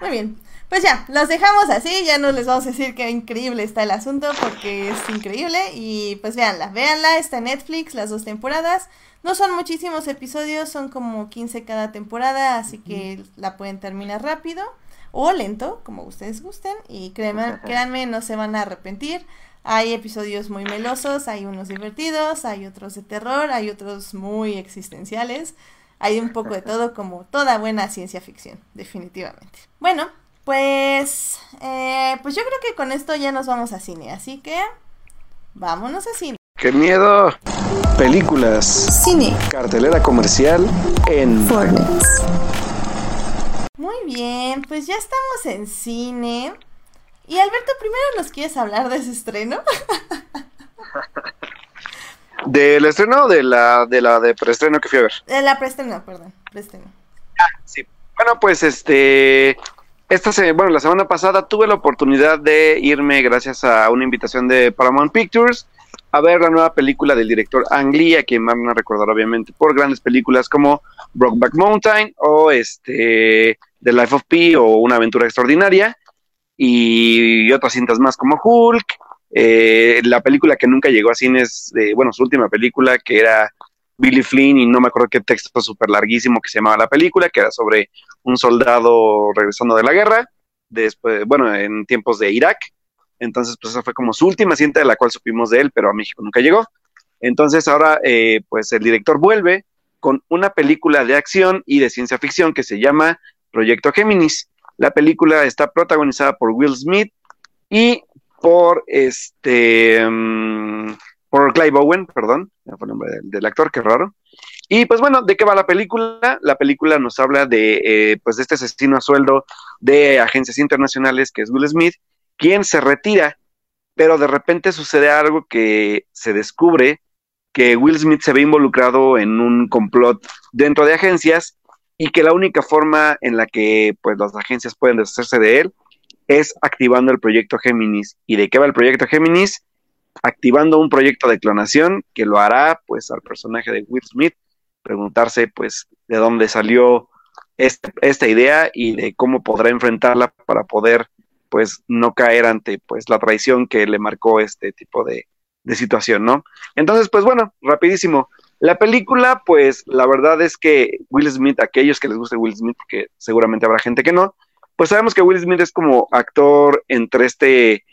Muy bien. Pues ya, los dejamos así, ya no les vamos a decir qué increíble está el asunto porque es increíble y pues véanla, véanla, está en Netflix las dos temporadas. No son muchísimos episodios, son como 15 cada temporada, así que la pueden terminar rápido o lento, como ustedes gusten y créanme, créanme, no se van a arrepentir. Hay episodios muy melosos, hay unos divertidos, hay otros de terror, hay otros muy existenciales. Hay un poco de todo como toda buena ciencia ficción, definitivamente. Bueno, pues, eh, pues yo creo que con esto ya nos vamos a cine, así que vámonos a cine. ¡Qué miedo! Películas. Cine. Cartelera comercial en Fortnite. Muy bien, pues ya estamos en cine. Y Alberto, primero nos quieres hablar de ese estreno. ¿Del estreno o de la de la de preestreno que fui a ver? De la preestreno, perdón, preestreno. Ah, sí. Bueno, pues este esta se, bueno, la semana pasada tuve la oportunidad de irme gracias a una invitación de Paramount Pictures a ver la nueva película del director Ang Lee, a quien van a recordar obviamente por grandes películas como Brokeback Mountain o este The Life of Pi o Una aventura extraordinaria y otras cintas más como Hulk, eh, la película que nunca llegó a cines, de, bueno, su última película que era Billy Flynn y no me acuerdo qué texto súper larguísimo que se llamaba la película, que era sobre un soldado regresando de la guerra, después, bueno, en tiempos de Irak. Entonces, pues esa fue como su última cinta de la cual supimos de él, pero a México nunca llegó. Entonces ahora, eh, pues el director vuelve con una película de acción y de ciencia ficción que se llama Proyecto Géminis. La película está protagonizada por Will Smith y por este mm, por Clive Owen, perdón, fue el nombre del, actor, qué raro. Y pues bueno, ¿de qué va la película? La película nos habla de eh, pues de este asesino a sueldo de agencias internacionales que es Will Smith, quien se retira, pero de repente sucede algo que se descubre que Will Smith se ve involucrado en un complot dentro de agencias y que la única forma en la que pues las agencias pueden deshacerse de él es activando el proyecto Géminis. ¿Y de qué va el proyecto Géminis? Activando un proyecto de clonación que lo hará pues al personaje de Will Smith preguntarse pues de dónde salió este, esta idea y de cómo podrá enfrentarla para poder pues no caer ante pues la traición que le marcó este tipo de, situación, ¿no? Entonces pues bueno, rapidísimo, la película, pues la verdad es que Will Smith, aquellos que les guste Will Smith, porque seguramente habrá gente que no, pues sabemos que Will Smith es como actor entre este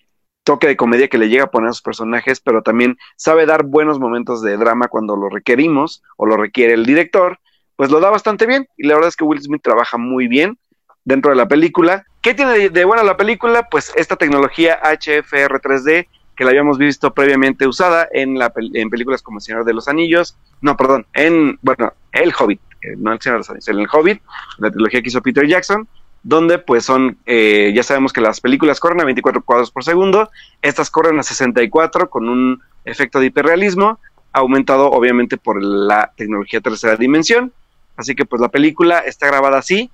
toque de comedia que le llega a poner a sus personajes, pero también sabe dar buenos momentos de drama cuando lo requerimos o lo requiere el director, pues lo da bastante bien y la verdad es que Will Smith trabaja muy bien dentro de la película. ¿Qué tiene de, buena la película? Pues esta tecnología HFR 3D que la habíamos visto previamente usada en, la, en películas como El Señor de los Anillos, no, perdón, en, bueno, El Hobbit, eh, no El Señor de los Anillos, El Hobbit, la trilogía que hizo Peter Jackson, donde pues son, eh, ya sabemos que las películas corren a 24 cuadros por segundo, estas corren a 64 con un efecto de hiperrealismo, aumentado obviamente por la tecnología tercera dimensión, así que pues la película está grabada así,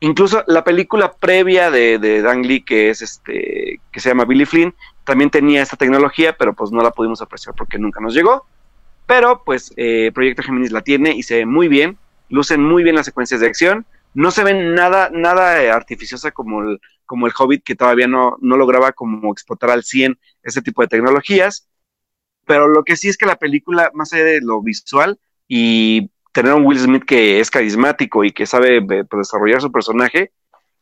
incluso la película previa de, de Lee, que es este, que se llama Billy Flynn, también tenía esta tecnología, pero pues no la pudimos apreciar porque nunca nos llegó. Pero pues eh, Proyecto Géminis la tiene y se ve muy bien, lucen muy bien las secuencias de acción, no se ven nada, nada eh, artificiosa como el, como el Hobbit, que todavía no, no lograba como explotar al 100 ese tipo de tecnologías. Pero lo que sí es que la película, más allá de lo visual y tener un Will Smith que es carismático y que sabe eh, pues, desarrollar su personaje,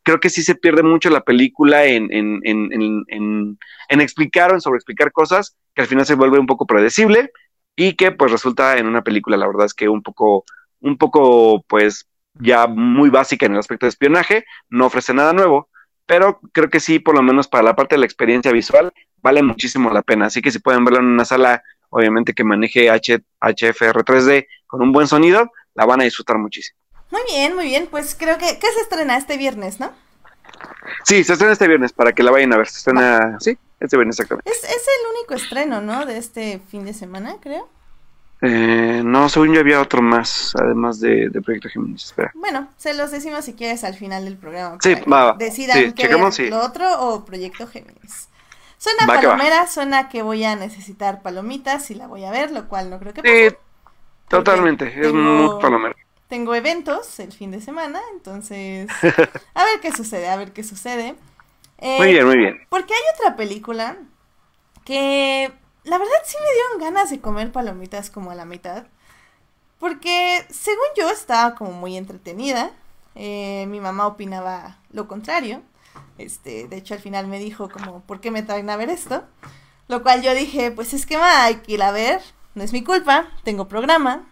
creo que sí se pierde mucho la película en, en, en, en, explicar o en sobreexplicar cosas que al final se vuelve un poco predecible y que pues resulta en una película, la verdad es que un poco, un poco pues ya muy básica en el aspecto de espionaje, no ofrece nada nuevo, pero creo que sí, por lo menos para la parte de la experiencia visual, vale muchísimo la pena. Así que si pueden verlo en una sala, obviamente que maneje H, HFR 3D con un buen sonido, la van a disfrutar muchísimo. Muy bien, muy bien. Pues creo que, ¿qué se estrena este viernes, ¿no? Sí, se estrena este viernes para que la vayan a ver. Se estrena, sí, este viernes exactamente. Es, es el único estreno, ¿no? De este fin de semana, creo. Eh, no, según yo había otro más, además de, Proyecto Géminis. Espera. Bueno, se los decimos si quieres al final del programa. Sí, va, Decidan sí, lo otro o Proyecto Géminis. Suena palomera, suena que voy a necesitar palomitas y la voy a ver, lo cual no creo que pase. Sí, totalmente, es muy palomera tengo eventos el fin de semana, entonces a ver qué sucede, a ver qué sucede. Eh, muy bien, muy bien. Porque hay otra película que la verdad sí me dieron ganas de comer palomitas como a la mitad. Porque según yo estaba como muy entretenida. Eh, mi mamá opinaba lo contrario. Este, de hecho al final me dijo como, ¿por qué me traen a ver esto? Lo cual yo dije, pues es que va, hay que ir a ver, no es mi culpa, tengo programa.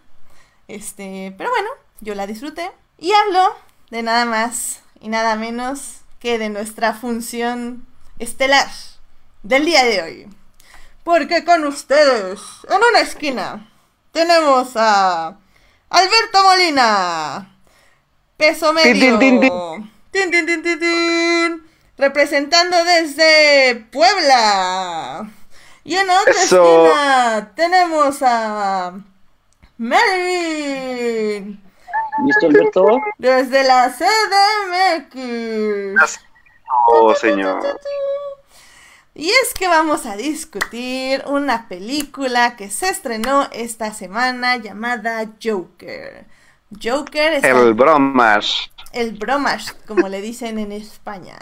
Este, pero bueno, yo la disfruté. Y hablo de nada más y nada menos que de nuestra función estelar del día de hoy. Porque con ustedes, en una esquina, tenemos a Alberto Molina, peso medio, representando desde Puebla. Y en otra esquina tenemos a Melvin. ¿Listo, Alberto? Desde la CDMX. Oh, señor. Y es que vamos a discutir una película que se estrenó esta semana llamada Joker. Joker es el bromas. El bromas, como le dicen en España.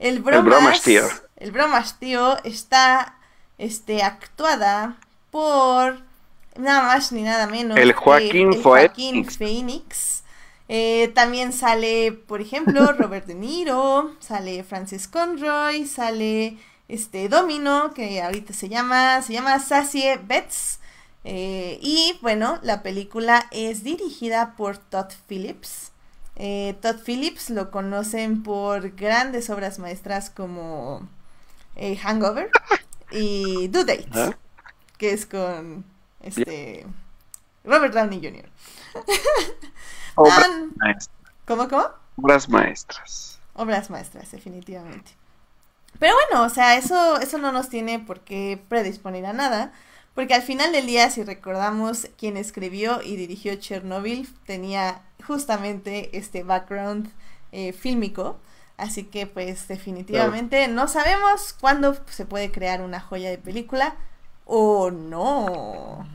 El bromas, el bromas tío. El bromas tío está este, actuada por nada más ni nada menos. El Joaquín, el Joaquín Phoenix. Eh, también sale, por ejemplo, Robert De Niro, sale Francis Conroy, sale este Domino, que ahorita se llama, se llama Sassy Betts. Eh, y bueno, la película es dirigida por Todd Phillips. Eh, Todd Phillips lo conocen por grandes obras maestras como eh, Hangover y Do Date, ¿Ah? que es con este Robert Downey Jr. Obras maestras. ¿Cómo, cómo? Obras maestras. Obras maestras, definitivamente. Pero bueno, o sea, eso, eso no nos tiene por qué predisponer a nada, porque al final del día, si recordamos, quien escribió y dirigió Chernobyl tenía justamente este background eh, fílmico, así que pues definitivamente no sabemos cuándo se puede crear una joya de película o no.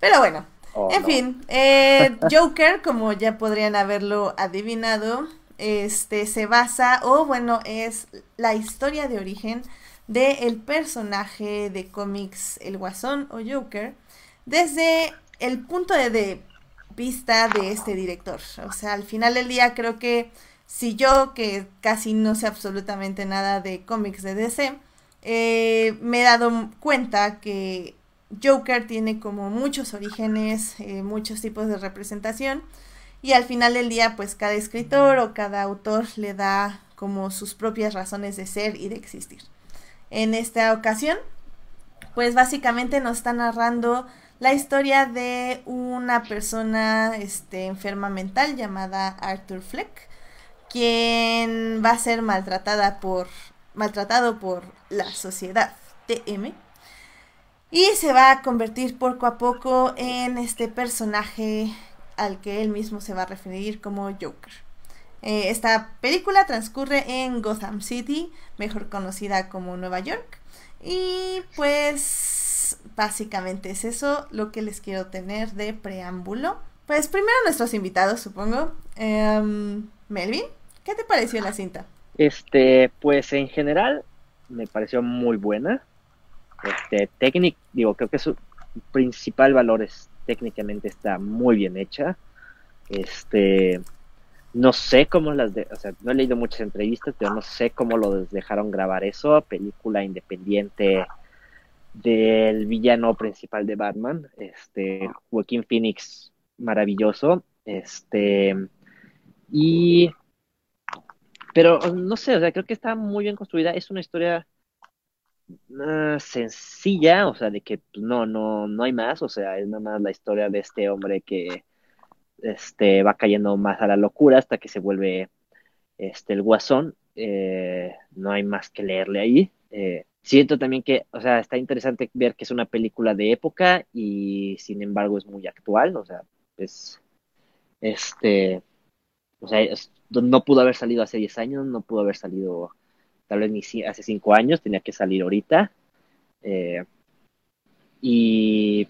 Pero bueno, oh, en fin, eh, Joker, como ya podrían haberlo adivinado, este se basa, o bueno, es la historia de origen del el personaje de cómics El Guasón o Joker desde el punto de, vista de este director. O sea, al final del día creo que si yo, que casi no sé absolutamente nada de cómics de DC, eh, me he dado cuenta que Joker tiene como muchos orígenes, eh, muchos tipos de representación y al final del día pues cada escritor o cada autor le da como sus propias razones de ser y de existir. En esta ocasión pues básicamente nos está narrando la historia de una persona este, enferma mental llamada Arthur Fleck, quien va a ser maltratada por, maltratado por la sociedad TM y se va a convertir poco a poco en este personaje al que él mismo se va a referir como Joker. Eh, esta película transcurre en Gotham City, mejor conocida como Nueva York. Y pues básicamente es eso lo que les quiero tener de preámbulo. Pues primero nuestros invitados, supongo. Em, Melvin, ¿qué te pareció la cinta? Este, pues en general me pareció muy buena. Este, técnico, digo, creo que su principal valor es técnicamente está muy bien hecha. Este, no sé cómo las de, o sea, no he leído muchas entrevistas, pero no sé cómo lo dejaron grabar eso, película independiente del villano principal de Batman, este, Joaquín Phoenix, maravilloso, este, y, pero no sé, o sea, creo que está muy bien construida, es una historia sencilla, o sea, de que pues, no, no, no hay más, o sea, es nada más la historia de este hombre que este, va cayendo más a la locura hasta que se vuelve este, el guasón, eh, no hay más que leerle ahí. Eh, siento también que, o sea, está interesante ver que es una película de época y sin embargo es muy actual, o sea, es, este, o sea, no pudo haber salido hace 10 años, no pudo haber salido tal vez ni hace cinco años, tenía que salir ahorita. Eh, y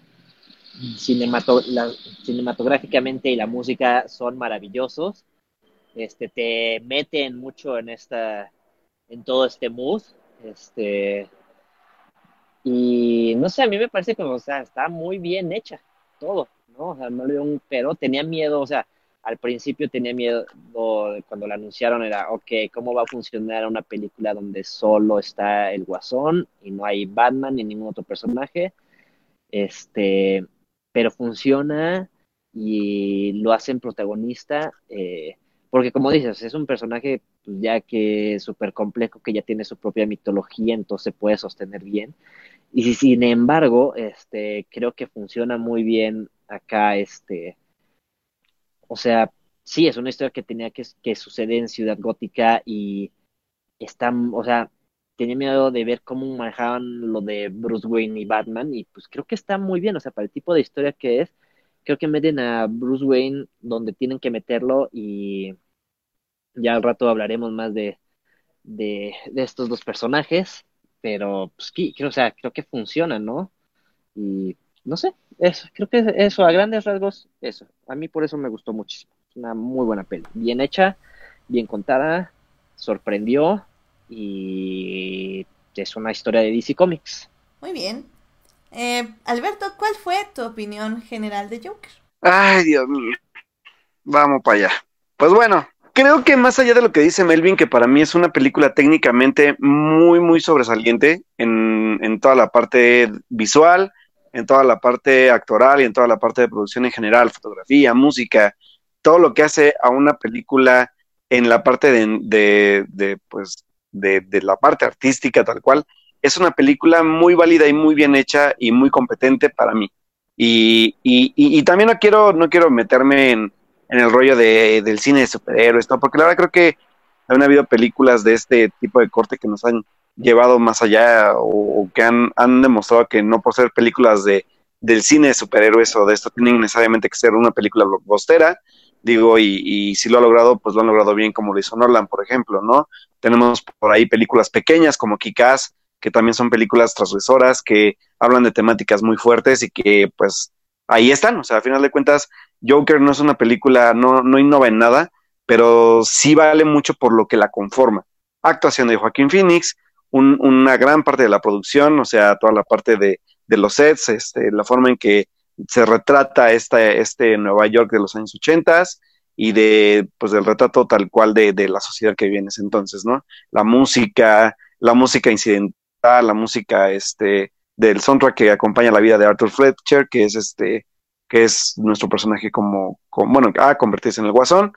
cinematográficamente y la música son maravillosos. Este, te meten mucho en esta, en todo este mood. Este, y no sé, a mí me parece que, o sea, está muy bien hecha todo, ¿no? O sea, no le dio pero, tenía miedo, o sea, al principio tenía miedo cuando la anunciaron, era, ok, ¿cómo va a funcionar una película donde solo está el guasón y no hay Batman ni ningún otro personaje? Este, pero funciona y lo hacen protagonista, eh, porque como dices, es un personaje pues, ya que es súper complejo, que ya tiene su propia mitología, entonces puede sostener bien. Y sin embargo, este, creo que funciona muy bien acá, este, o sea, sí, es una historia que tenía que, que suceder en Ciudad Gótica y está, o sea, tenía miedo de ver cómo manejaban lo de Bruce Wayne y Batman y pues creo que está muy bien, o sea, para el tipo de historia que es, creo que meten a Bruce Wayne donde tienen que meterlo y ya al rato hablaremos más de, de, estos dos personajes, pero pues creo, o sea, creo que funciona, ¿no? Y no sé, eso, creo que eso, a grandes rasgos, eso. A mí por eso me gustó muchísimo. Es una muy buena peli. Bien hecha, bien contada, sorprendió y es una historia de DC Comics. Muy bien. Eh, Alberto, ¿cuál fue tu opinión general de Joker? Ay, Dios mío. Vamos para allá. Pues bueno, creo que más allá de lo que dice Melvin, que para mí es una película técnicamente muy, muy sobresaliente en, en toda la parte visual, en toda la parte actoral y en toda la parte de producción en general, fotografía, música, todo lo que hace a una película en la parte de, de, pues, de, de, la parte artística tal cual, es una película muy válida y muy bien hecha y muy competente para mí. Y, y, y, también no quiero, no quiero meterme en, en el rollo de, del cine de superhéroes, porque la verdad creo que han habido películas de este tipo de corte que nos han llevado más allá o, que han, han, demostrado que no por ser películas de, del cine de superhéroes o de esto tienen necesariamente que ser una película blockbustera, digo, y, y si lo ha logrado, pues lo han logrado bien como lo hizo Nolan, por ejemplo, ¿no? Tenemos por ahí películas pequeñas como Kikaz, que también son películas transgresoras, que hablan de temáticas muy fuertes y que pues ahí están, o sea, a final de cuentas, Joker no es una película, no, no innova en nada, pero sí vale mucho por lo que la conforma. Actuación de Joaquín Phoenix, una gran parte de la producción, o sea, toda la parte de, los sets, este, la forma en que se retrata esta, este Nueva York de los años 80 y de, pues, del retrato tal cual de, de la sociedad que vive en ese entonces, ¿no? La música, la música incidental, la música, este, del soundtrack que acompaña la vida de Arthur Fletcher, que es este, que es nuestro personaje como, como bueno, a convertirse en el guasón,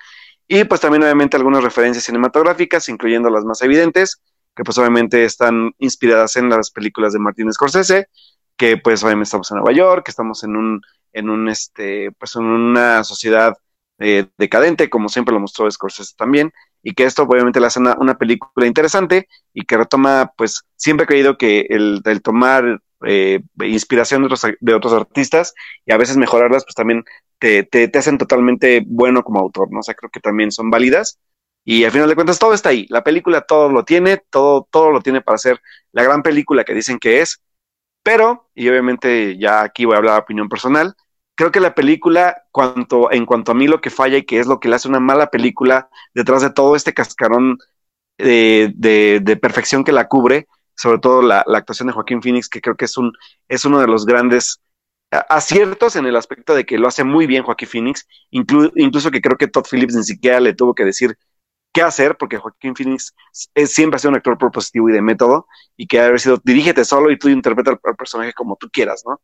y pues también obviamente algunas referencias cinematográficas, incluyendo las más evidentes, que pues obviamente están inspiradas en las películas de Martin Scorsese, que pues obviamente estamos en Nueva York, que estamos en un, en un este, pues en una sociedad eh, decadente, como siempre lo mostró Scorsese también, y que esto obviamente le hace una, película interesante y que retoma, pues siempre he creído que el, el tomar eh, inspiración de otros, de otros artistas y a veces mejorarlas, pues también te, te, te hacen totalmente bueno como autor, ¿no? O sea, creo que también son válidas y al final de cuentas todo está ahí. La película todo lo tiene, todo, todo lo tiene para ser la gran película que dicen que es. Pero, y obviamente ya aquí voy a hablar de opinión personal, creo que la película, cuanto, en cuanto a mí lo que falla y que es lo que le hace una mala película detrás de todo este cascarón de, de, perfección que la cubre, sobre todo la, actuación de Joaquín Phoenix, que creo que es, un, es uno de los grandes aciertos en el aspecto de que lo hace muy bien Joaquín Phoenix, incluso que creo que Todd Phillips ni siquiera le tuvo que decir qué hacer, porque Joaquín Phoenix siempre ha sido un actor propositivo y de método, y que ha haber sido, dirígete solo y tú interpreta al, personaje como tú quieras, ¿no?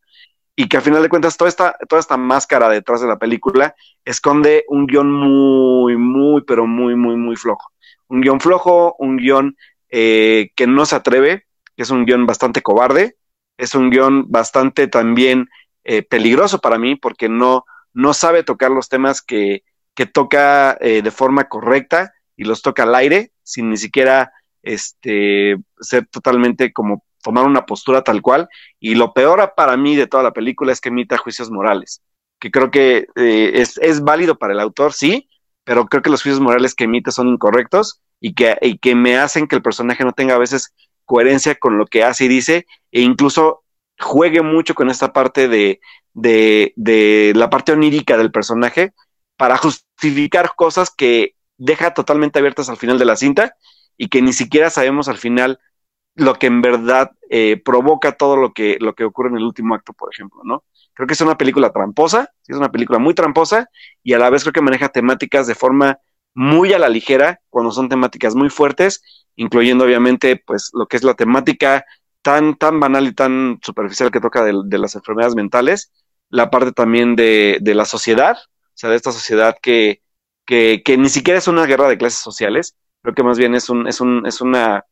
Y que al final de cuentas toda esta, toda esta máscara detrás de la película esconde un guion muy, muy, pero muy, muy, muy flojo. Un guion flojo, un guion eh, que no se atreve, es un guion bastante cobarde, es un guion bastante también eh, peligroso para mí, porque no, no sabe tocar los temas que, que toca eh, de forma correcta y los toca al aire sin ni siquiera este, ser totalmente como tomar una postura tal cual. Y lo peor para mí de toda la película es que emita juicios morales, que creo que eh, es, es, válido para el autor, sí, pero creo que los juicios morales que emite son incorrectos y que, y que me hacen que el personaje no tenga a veces coherencia con lo que hace y dice, e incluso juegue mucho con esta parte de, de, de la parte onírica del personaje para justificar cosas que deja totalmente abiertas al final de la cinta y que ni siquiera sabemos al final lo que en verdad eh, provoca todo lo que, lo que ocurre en el último acto, por ejemplo, ¿no? Creo que es una película tramposa, es una película muy tramposa y a la vez creo que maneja temáticas de forma muy a la ligera, cuando son temáticas muy fuertes, incluyendo obviamente pues lo que es la temática tan, tan banal y tan superficial que toca de, las enfermedades mentales, la parte también de, de, la sociedad, o sea, de esta sociedad que, que, ni siquiera es una guerra de clases sociales, creo que más bien es, un, es, un, es una,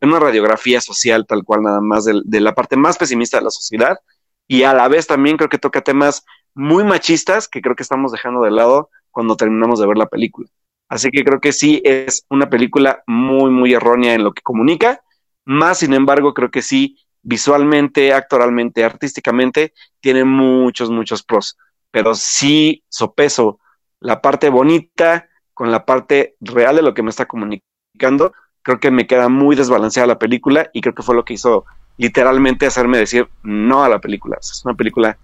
una radiografía social tal cual nada más de, de la parte más pesimista de la sociedad y a la vez también creo que toca temas muy machistas que creo que estamos dejando de lado cuando terminamos de ver la película. Así que creo que sí es una película muy, muy errónea en lo que comunica, más sin embargo creo que sí visualmente, actoralmente, artísticamente, tiene muchos, muchos pros, pero sí sopeso la parte bonita con la parte real de lo que me está comunicando, creo que me queda muy desbalanceada la película y creo que fue lo que hizo literalmente hacerme decir no a la película. Es una película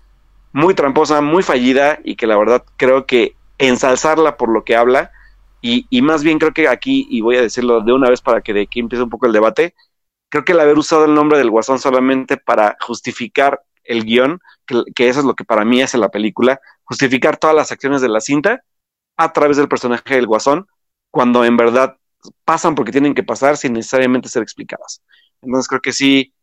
muy tramposa, muy fallida y que la verdad creo que ensalzarla por lo que habla y, y, más bien creo que aquí, y voy a decirlo de una vez para que de aquí empiece un poco el debate, creo que el haber usado el nombre del guasón solamente para justificar el guion, que, que eso es lo que para mí hace la película, justificar todas las acciones de la cinta a través del personaje del guasón, cuando en verdad pasan porque tienen que pasar sin necesariamente ser explicadas. Entonces creo que sí,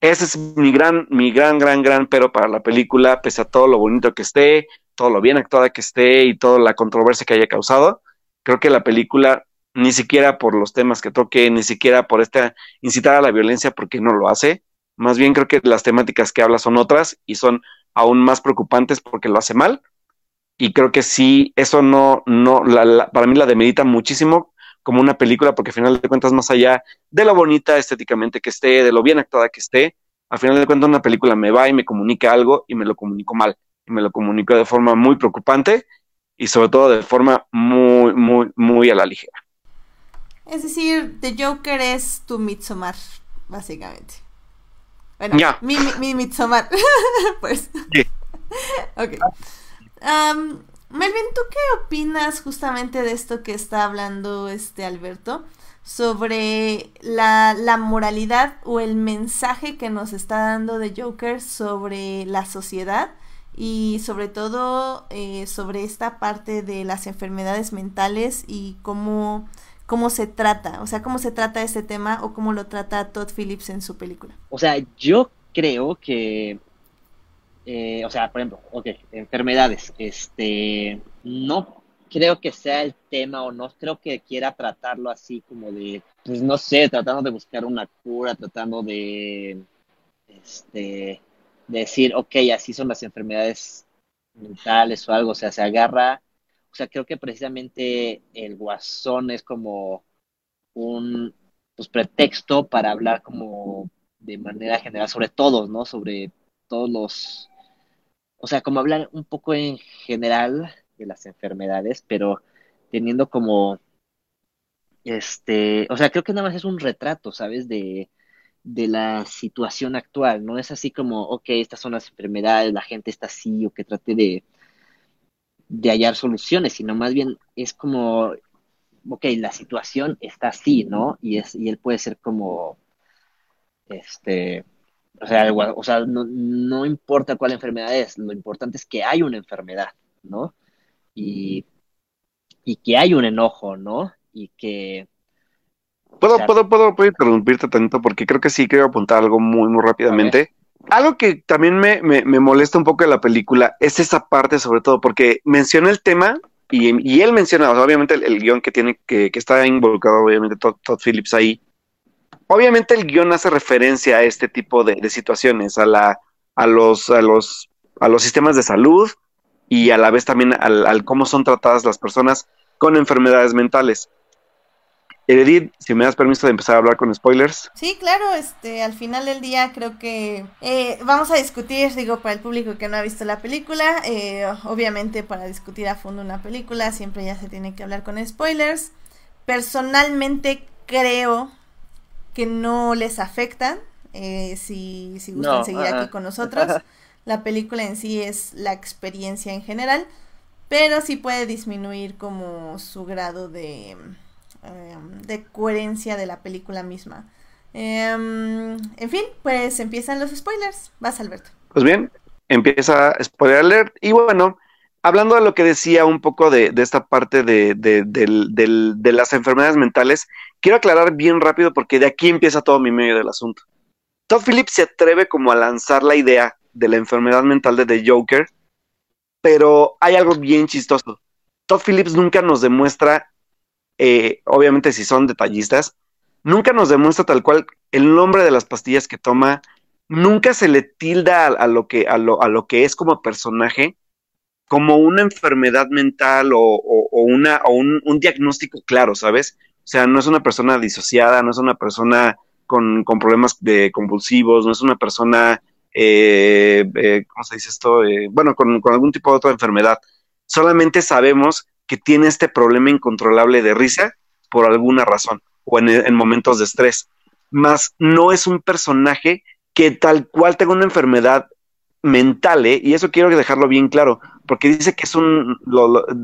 ese es mi gran, mi gran, gran, gran pero para la película, pese a todo lo bonito que esté, todo lo bien actuada que esté y toda la controversia que haya causado. Creo que la película, ni siquiera por los temas que toque, ni siquiera por esta incitar a la violencia, porque no lo hace. Más bien creo que las temáticas que habla son otras y son aún más preocupantes porque lo hace mal. Y creo que sí, eso no, no, para mí la demerita muchísimo como una película, porque al final de cuentas, más allá de lo bonita estéticamente que esté, de lo bien actuada que esté, al final de cuentas una película me va y me comunica algo y me lo comunico mal, y me lo comunicó de forma muy preocupante y sobre todo de forma muy, muy, muy a la ligera. Es decir, The Joker es tu Midsommar, básicamente. Bueno, mi, mi, mi Midsommar, pues. Sí. ok. Um, Melvin, ¿tú qué opinas justamente de esto que está hablando este Alberto? Sobre la, la, moralidad o el mensaje que nos está dando de Joker sobre la sociedad y sobre todo eh, sobre esta parte de las enfermedades mentales y cómo, cómo se trata, o sea, cómo se trata este tema o cómo lo trata Todd Phillips en su película. O sea, yo creo que eh, o sea, por ejemplo, ok, enfermedades, este, no creo que sea el tema o no creo que quiera tratarlo así como de, pues no sé, tratando de buscar una cura, tratando de, este, decir, ok, así son las enfermedades mentales o algo, o sea, se agarra, o sea, creo que precisamente el guasón es como un pues, pretexto para hablar como de manera general sobre todos, ¿no? Sobre todos los o sea, como hablar un poco en general de las enfermedades, pero teniendo como, este, o sea, creo que nada más es un retrato, ¿sabes? De, de la situación actual, no es así como, ok, estas son las enfermedades, la gente está así, o que trate de, de hallar soluciones, sino más bien es como, ok, la situación está así, ¿no? Y, es, y él puede ser como, este, o sea, o sea no, no, importa cuál enfermedad es, lo importante es que hay una enfermedad, ¿no? Y, y que hay un enojo, ¿no? Y que... ¿Puedo, puedo, puedo, puedo interrumpirte tanto porque creo que sí quiero apuntar algo muy, muy rápidamente. Algo que también me, me, molesta un poco de la película es esa parte, sobre todo, porque menciona el tema y, y él menciona, obviamente, el, el, guion que tiene, que, que está involucrado, obviamente, Todd, Todd Phillips ahí, obviamente el guion hace referencia a este tipo de, situaciones, a, la, a, los, a, los, a los sistemas de salud y a la vez también al, cómo son tratadas las personas con enfermedades mentales. Edith, si me das permiso de empezar a hablar con spoilers. Sí, claro, este, al final del día creo que eh, vamos a discutir, digo, para el público que no ha visto la película, eh, obviamente para discutir a fondo una película siempre ya se tiene que hablar con spoilers. Personalmente creo que no les afectan eh, si, si gustan seguir aquí con nosotros. La película en sí es la experiencia en general, pero sí puede disminuir como su grado de, em, de coherencia de la película misma. Em, en fin, pues empiezan los spoilers. Vas, Alberto. Pues bien, empieza spoiler alert. Y bueno, hablando de lo que decía un poco de, esta parte de, de, las enfermedades mentales, quiero aclarar bien rápido porque de aquí empieza todo mi medio del asunto. Todd Phillips se atreve como a lanzar la idea de la enfermedad mental de The Joker, pero hay algo bien chistoso. Todd Phillips nunca nos demuestra, eh, obviamente si son detallistas, nunca nos demuestra tal cual el nombre de las pastillas que toma, nunca se le tilda a, lo, que, a, lo, a lo que es como personaje como una enfermedad mental o, una, o un, diagnóstico claro, ¿sabes? O sea, no es una persona disociada, no es una persona con, problemas de convulsivos, no es una persona, eh, eh, ¿cómo se dice esto? Eh, bueno, con, algún tipo de otra enfermedad. Solamente sabemos que tiene este problema incontrolable de risa por alguna razón o en, en momentos de estrés. Más no es un personaje que tal cual tenga una enfermedad mental, ¿eh? y eso quiero dejarlo bien claro, porque dice que es un,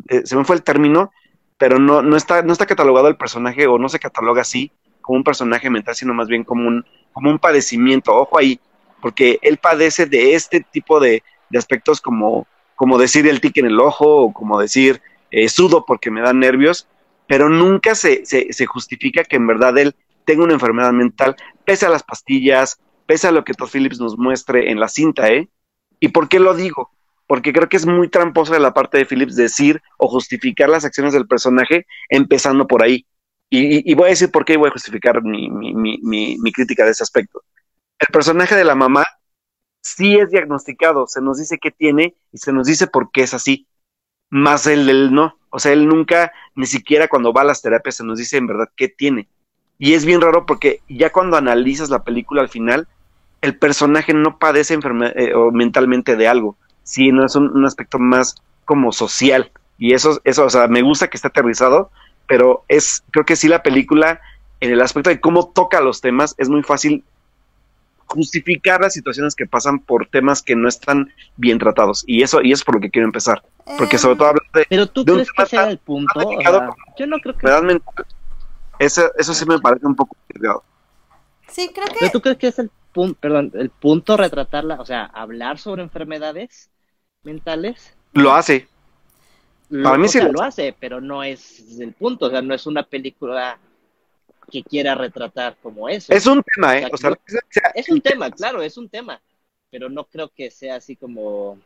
eh, se me fue el término, pero no, no, está, no está catalogado el personaje o no se cataloga así como un personaje mental, sino más bien como un, como un padecimiento, ojo ahí, porque él padece de este tipo de, aspectos como, como decir el tic en el ojo o como decir eh, sudo porque me dan nervios, pero nunca se, se, se justifica que en verdad él tenga una enfermedad mental, pese a las pastillas, pese a lo que Todd Phillips nos muestre en la cinta, ¿eh? ¿Y por qué lo digo? Porque creo que es muy tramposo de la parte de Phillips decir o justificar las acciones del personaje empezando por ahí. Y, voy a decir por qué y voy a justificar mi, mi, crítica de ese aspecto. El personaje de la mamá sí es diagnosticado, se nos dice qué tiene y se nos dice por qué es así. Más él, él no. O sea, él nunca, ni siquiera cuando va a las terapias, se nos dice en verdad qué tiene. Y es bien raro porque ya cuando analizas la película al final, el personaje no padece eh, o mentalmente de algo, sino es un, aspecto más como social. Y eso, eso, o sea, me gusta que esté aterrizado, pero es, creo que sí la película, en el aspecto de cómo toca los temas, es muy fácil justificar las situaciones que pasan por temas que no están bien tratados. Y eso, y es por lo que quiero empezar. Porque sobre todo habla de. Pero tú crees que sea el punto. yo no creo que. Eso, eso sí me parece un poco Sí, creo que. ¿Pero tú crees que es el perdón, el punto retratarla, o sea, hablar sobre enfermedades mentales. Lo hace. Para mí sí lo, hace, pero no es el punto, o sea, no es una película que quiera retratar como eso. Es un tema, ¿eh? O sea, es un tema, claro, es un tema, pero no creo que sea así como,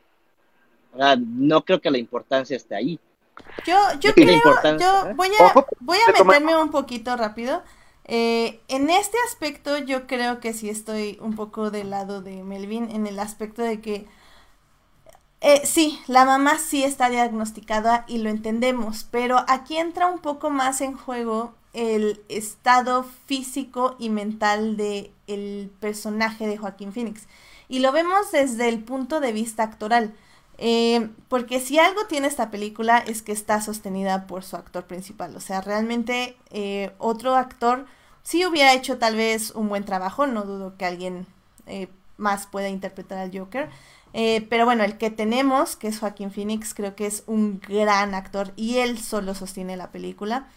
o sea, no creo que la importancia esté ahí. Yo, yo creo, yo voy a, voy a meterme un poquito rápido. Eh, en este aspecto yo creo que sí estoy un poco del lado de Melvin, en el aspecto de que eh, sí, la mamá sí está diagnosticada y lo entendemos, pero aquí entra un poco más en juego el estado físico y mental del el personaje de Joaquín Phoenix. Y lo vemos desde el punto de vista actoral. Eh, porque si algo tiene esta película es que está sostenida por su actor principal. O sea, realmente otro actor si hubiera hecho tal vez un buen trabajo, no dudo que alguien eh, más pueda interpretar al Joker. Eh, pero bueno, el que tenemos, que es Joaquín Phoenix, creo que es un gran actor y él solo sostiene la película.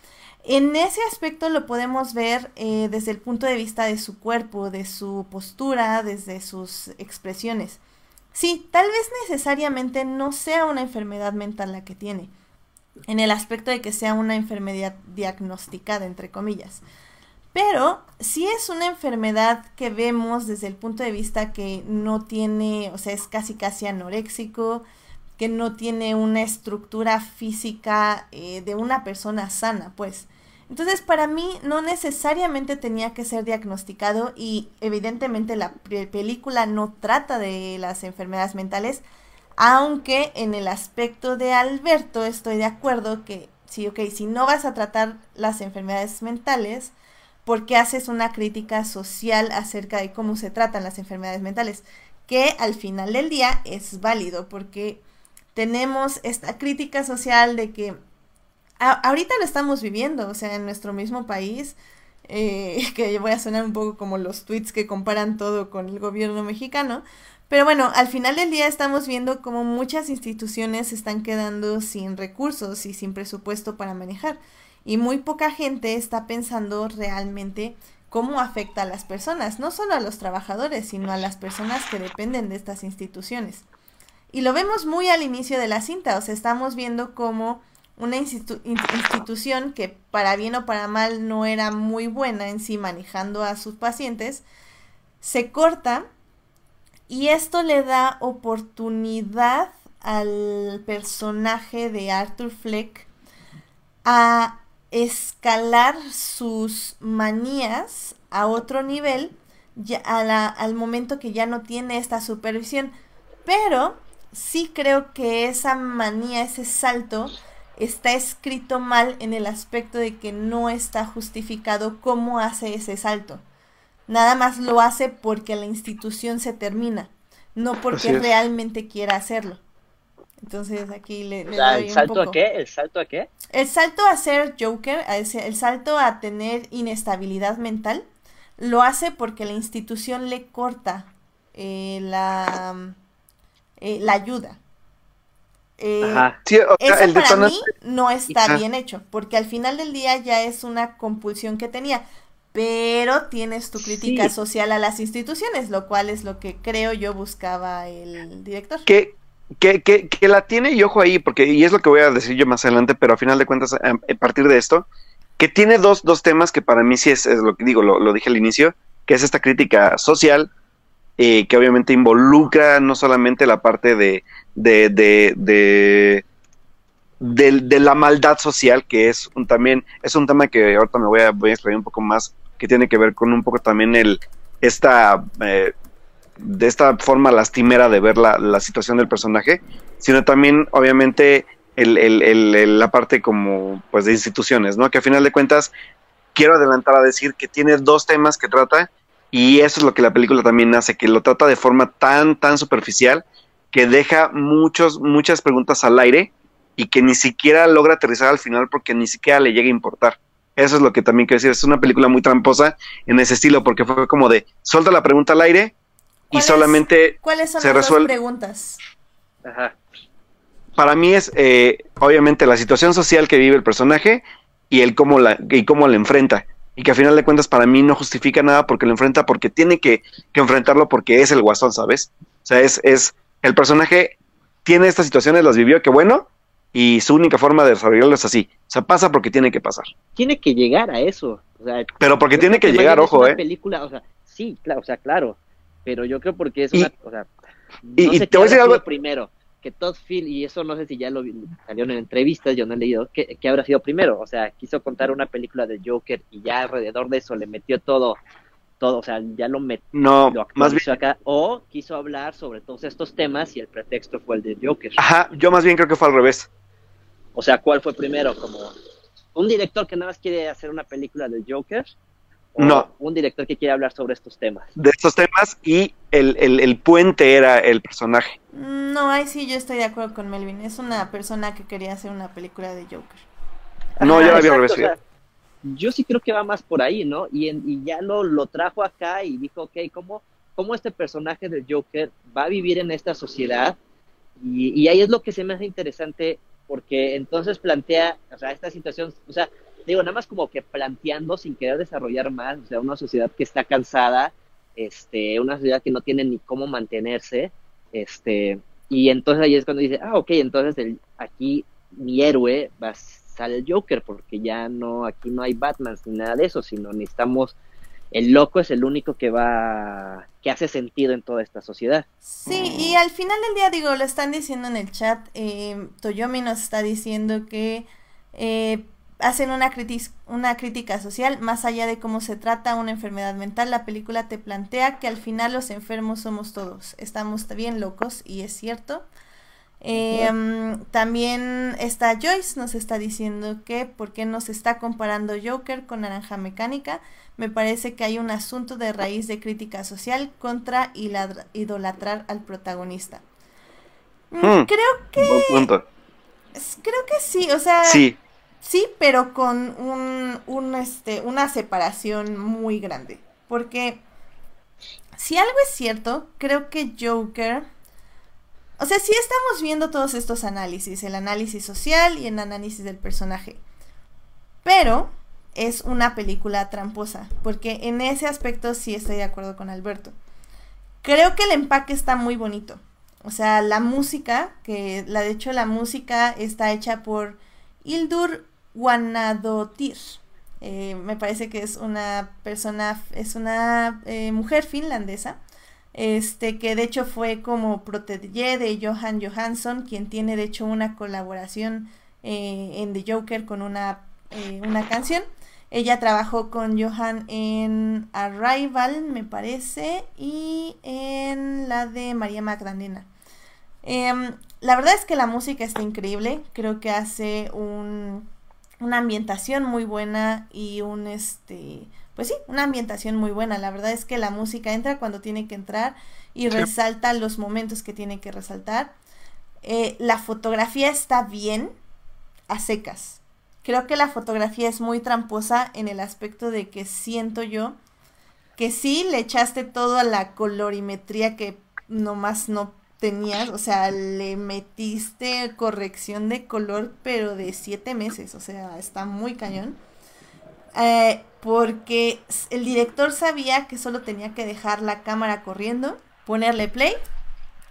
En ese aspecto lo podemos ver eh, desde el punto de vista de su cuerpo, de su postura, desde sus expresiones. Sí, tal vez necesariamente no sea una enfermedad mental la que tiene, en el aspecto de que sea una enfermedad diagnosticada, entre comillas. Pero sí es una enfermedad que vemos desde el punto de vista que no tiene, o sea, es casi casi anoréxico, que no tiene una estructura física eh, de una persona sana, pues. Entonces, para mí no necesariamente tenía que ser diagnosticado y evidentemente la película no trata de las enfermedades mentales, aunque en el aspecto de Alberto estoy de acuerdo que sí, ok, si no vas a tratar las enfermedades mentales, porque haces una crítica social acerca de cómo se tratan las enfermedades mentales, que al final del día es válido, porque tenemos esta crítica social de que ahorita lo estamos viviendo, o sea, en nuestro mismo país, eh, que voy a sonar un poco como los tweets que comparan todo con el gobierno mexicano. Pero bueno, al final del día estamos viendo como muchas instituciones están quedando sin recursos y sin presupuesto para manejar. Y muy poca gente está pensando realmente cómo afecta a las personas, no solo a los trabajadores, sino a las personas que dependen de estas instituciones. Y lo vemos muy al inicio de la cinta, o sea, estamos viendo cómo una institución que para bien o para mal no era muy buena en sí manejando a sus pacientes, se corta y esto le da oportunidad al personaje de Arthur Fleck a escalar sus manías a otro nivel ya al momento que ya no tiene esta supervisión. Pero sí creo que esa manía, ese salto, está escrito mal en el aspecto de que no está justificado cómo hace ese salto. Nada más lo hace porque la institución se termina, no porque realmente quiera hacerlo. Entonces aquí le, ¿El salto a qué? ¿El salto a qué? El salto a ser Joker, el salto a tener inestabilidad mental, lo hace porque la institución le corta eh, la, eh, la ayuda. Eh, eso para mí no está bien hecho, porque al final del día ya es una compulsión que tenía, pero tienes tu crítica social a las instituciones, lo cual es lo que creo yo buscaba el director. ¿Qué? que, que, que, la tiene y ojo ahí, porque y es lo que voy a decir yo más adelante, pero a final de cuentas, a, partir de esto, que tiene dos, dos temas que para mí sí es, lo que digo, lo, dije al inicio, que es esta crítica social, eh, que obviamente involucra no solamente la parte de, de, de, de la maldad social, que es un también, es un tema que ahorita me voy a, voy a extraer un poco más, que tiene que ver con un poco también el, esta eh, de esta forma lastimera de ver la, la situación del personaje, sino también, obviamente, el, el, la parte como pues de instituciones, ¿no? Que a final de cuentas quiero adelantar a decir que tiene dos temas que trata y eso es lo que la película también hace, que lo trata de forma tan, tan superficial que deja muchos, muchas preguntas al aire y que ni siquiera logra aterrizar al final porque ni siquiera le llega a importar. Eso es lo que también quiero decir, es una película muy tramposa en ese estilo porque fue como de, suelta la pregunta al aire y solamente ¿Cuáles son se las resuelve... preguntas? Ajá. Para mí es eh, obviamente la situación social que vive el personaje y el cómo la y cómo la enfrenta y que a final de cuentas para mí no justifica nada porque lo enfrenta porque tiene que, que enfrentarlo porque es el guasón, ¿sabes? O sea, es, es el personaje tiene estas situaciones, las vivió, qué bueno, y su única forma de desarrollarlo es así. O sea, pasa porque tiene que pasar. Tiene que llegar a eso. O sea, Pero porque tiene que llegar, ojo, eh. Película, o sea, sí, claro, o sea, claro pero yo creo porque es una, o sea, y, te voy a decir algo primero, que Todd Field, y eso no sé si ya lo salió en entrevistas, yo no he leído, que, habrá sido primero, o sea, quiso contar una película de Joker y ya alrededor de eso le metió todo, todo, o sea, ya lo metió, no, más bien... acá, o quiso hablar sobre todos estos temas y el pretexto fue el de Joker. Ajá, yo más bien creo que fue al revés. O sea, ¿cuál fue primero? Como un director que nada más quiere hacer una película de Joker no. Un director que quiere hablar sobre estos temas. De estos temas y el, el, puente era el personaje. No, ahí sí yo estoy de acuerdo con Melvin. Es una persona que quería hacer una película de Joker. No, yo la había Yo sí creo que va más por ahí, ¿no? Y, y ya lo, lo trajo acá y dijo, ok, ¿cómo, ¿cómo este personaje del Joker va a vivir en esta sociedad? Y, y ahí es lo que se me hace interesante porque entonces plantea, o sea, esta situación, o sea, digo, nada más como que planteando sin querer desarrollar más, o sea, una sociedad que está cansada, este, una sociedad que no tiene ni cómo mantenerse, este, y entonces ahí es cuando dice, ah, ok, entonces el, aquí mi héroe va a salir el Joker, porque ya no, aquí no hay Batman ni nada de eso, sino necesitamos, el loco es el único que va, que hace sentido en toda esta sociedad. Sí, y al final del día, digo, lo están diciendo en el chat, eh, Toyomi nos está diciendo que eh, hacen una, una crítica social más allá de cómo se trata una enfermedad mental. La película te plantea que al final los enfermos somos todos. Estamos bien locos y es cierto. Em, también está Joyce, nos está diciendo que por qué nos está comparando Joker con Naranja Mecánica. Me parece que hay un asunto de raíz de crítica social contra idolatrar al protagonista. Mm, hmm. creo que... Creo que sí, o sea... Sí Sí, pero con un, este, una separación muy grande. Porque si algo es cierto, creo que Joker... O sea, sí estamos viendo todos estos análisis, el análisis social y el análisis del personaje. Pero es una película tramposa, porque en ese aspecto sí estoy de acuerdo con Alberto. Creo que el empaque está muy bonito. O sea, la música, que la de hecho la música está hecha por Ildur Guanadotir. Eh, me parece que es una persona, es una eh, mujer finlandesa, este, que de hecho fue como protege de Johan Johansson, quien tiene de hecho una colaboración eh, en The Joker con una, una canción. Ella trabajó con Johan en Arrival, me parece, y en la de María Magdalena. Em, la verdad es que la música está increíble, creo que hace un, una ambientación muy buena y un este pues sí, una ambientación muy buena. La verdad es que la música entra cuando tiene que entrar y resalta los momentos que tiene que resaltar. Eh, la fotografía está bien a secas. Creo que la fotografía es muy tramposa en el aspecto de que siento yo que sí le echaste todo a la colorimetría que nomás no tenías, o sea, le metiste corrección de color, pero de siete meses, o sea, está muy cañón. Eh, porque el director sabía que solo tenía que dejar la cámara corriendo, ponerle play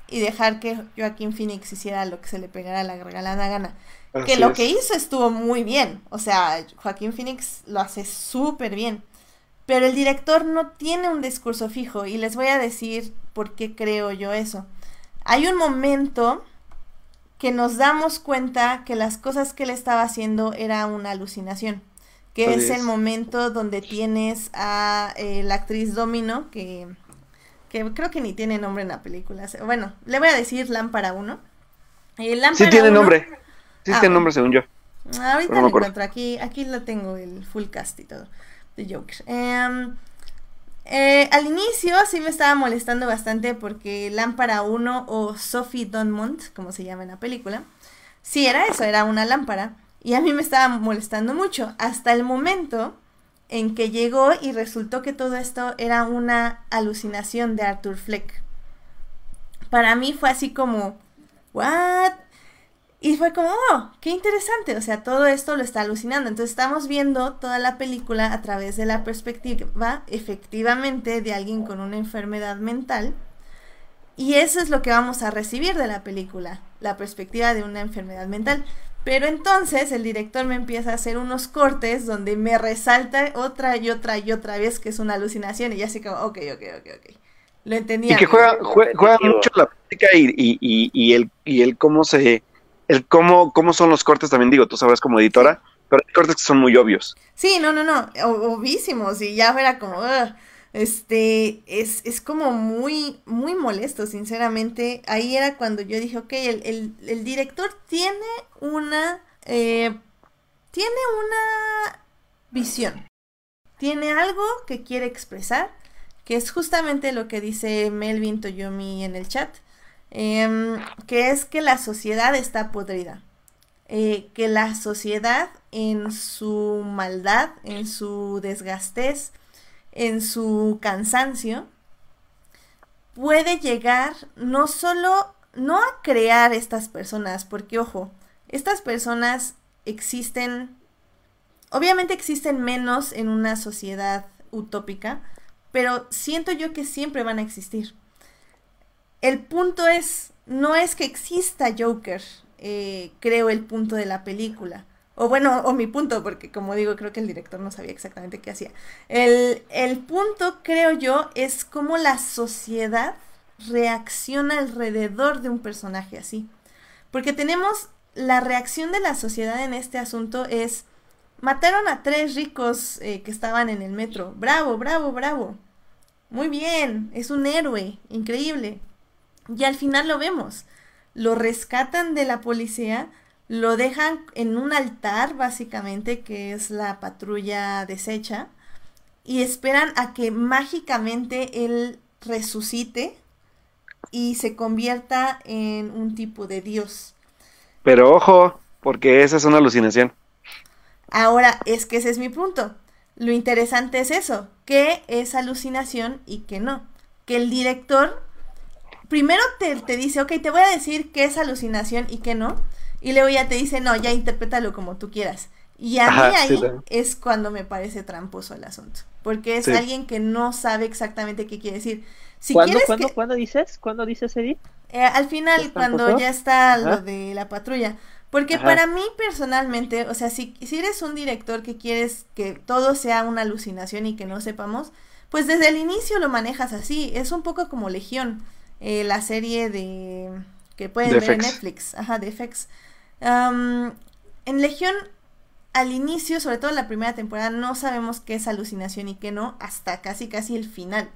y dejar que Joaquín Phoenix hiciera lo que se le pegara la regalada gana. que lo que hizo estuvo muy bien, o sea, Joaquín Phoenix lo hace súper bien. Pero el director no tiene un discurso fijo y les voy a decir por qué creo yo eso hay un momento que nos damos cuenta que las cosas que él estaba haciendo era una alucinación. Que es, el momento donde tienes a eh, la actriz Domino, que, que creo que ni tiene nombre en la película. Bueno, le voy a decir Lámpara 1. Eh, sí tiene nombre. Sí ah, tiene nombre según yo. Ahorita lo encuentro. Aquí, aquí lo tengo, el full cast y todo. De Joker. Eh, eh, al inicio sí me estaba molestando bastante porque Lámpara 1 o Sophie Dunmont, como se llama en la película, sí era eso, era una lámpara. Y a mí me estaba molestando mucho hasta el momento en que llegó y resultó que todo esto era una alucinación de Arthur Fleck. Para mí fue así como, ¿what? Y fue como, oh, qué interesante, o sea, todo esto lo está alucinando. Entonces estamos viendo toda la película a través de la perspectiva, efectivamente, de alguien con una enfermedad mental. Y eso es lo que vamos a recibir de la película, la perspectiva de una enfermedad mental. Pero entonces el director me empieza a hacer unos cortes donde me resalta otra y otra y otra vez que es una alucinación y ya así como, ok, ok, ok, ok. Lo entendía. Y que juega, juega, mucho la práctica y, y, y, y, el, y el cómo se el cómo, cómo son los cortes también digo, tú sabrás como editora, pero hay cortes que son muy obvios. Sí, no, no, no, obvísimos, y ya era como, este, es, es como muy, muy molesto, sinceramente. Ahí era cuando yo dije, ok, el, el, director tiene una, eh, tiene una visión, tiene algo que quiere expresar, que es justamente lo que dice Melvin Toyomi en el chat. Em, que es que la sociedad está podrida. Eh, que la sociedad en su maldad, en su desgastez, en su cansancio, puede llegar no solo, no a crear estas personas, porque ojo, estas personas existen, obviamente existen menos en una sociedad utópica, pero siento yo que siempre van a existir el punto es, no es que exista Joker, eh, creo el punto de la película. O bueno, o mi punto, porque como digo, creo que el director no sabía exactamente qué hacía. El, el punto, creo yo, es cómo la sociedad reacciona alrededor de un personaje así. Porque tenemos la reacción de la sociedad en este asunto es, mataron a tres ricos eh, que estaban en el metro. Bravo, bravo, bravo. Muy bien, es un héroe, increíble. Y al final lo vemos. Lo rescatan de la policía, lo dejan en un altar, básicamente, que es la patrulla deshecha, y esperan a que mágicamente él resucite y se convierta en un tipo de dios. Pero ojo, porque esa es una alucinación. Ahora, es que ese es mi punto. Lo interesante es eso, que es alucinación y que no. Que el director primero te, te dice, ok, te voy a decir qué es alucinación y qué no. Y luego ya te dice, no, ya interprétalo como tú quieras. Y a mí ahí es cuando me parece tramposo el asunto. Porque es alguien que no sabe exactamente qué quiere decir. Si ¿Cuándo, ¿cuándo, ¿cuándo dices? ¿Cuándo dices, Edith? Eh, al final, cuando ya está lo de la patrulla. Porque para mí personalmente, o sea, si, si eres un director que quieres que todo sea una alucinación y que no sepamos, pues desde el inicio lo manejas así. Es un poco como Legión, eh, la serie de que pueden ver en Netflix, ajá, de FX. en Legión al inicio, sobre todo en la primera temporada, no sabemos qué es alucinación y qué no, hasta casi casi el final.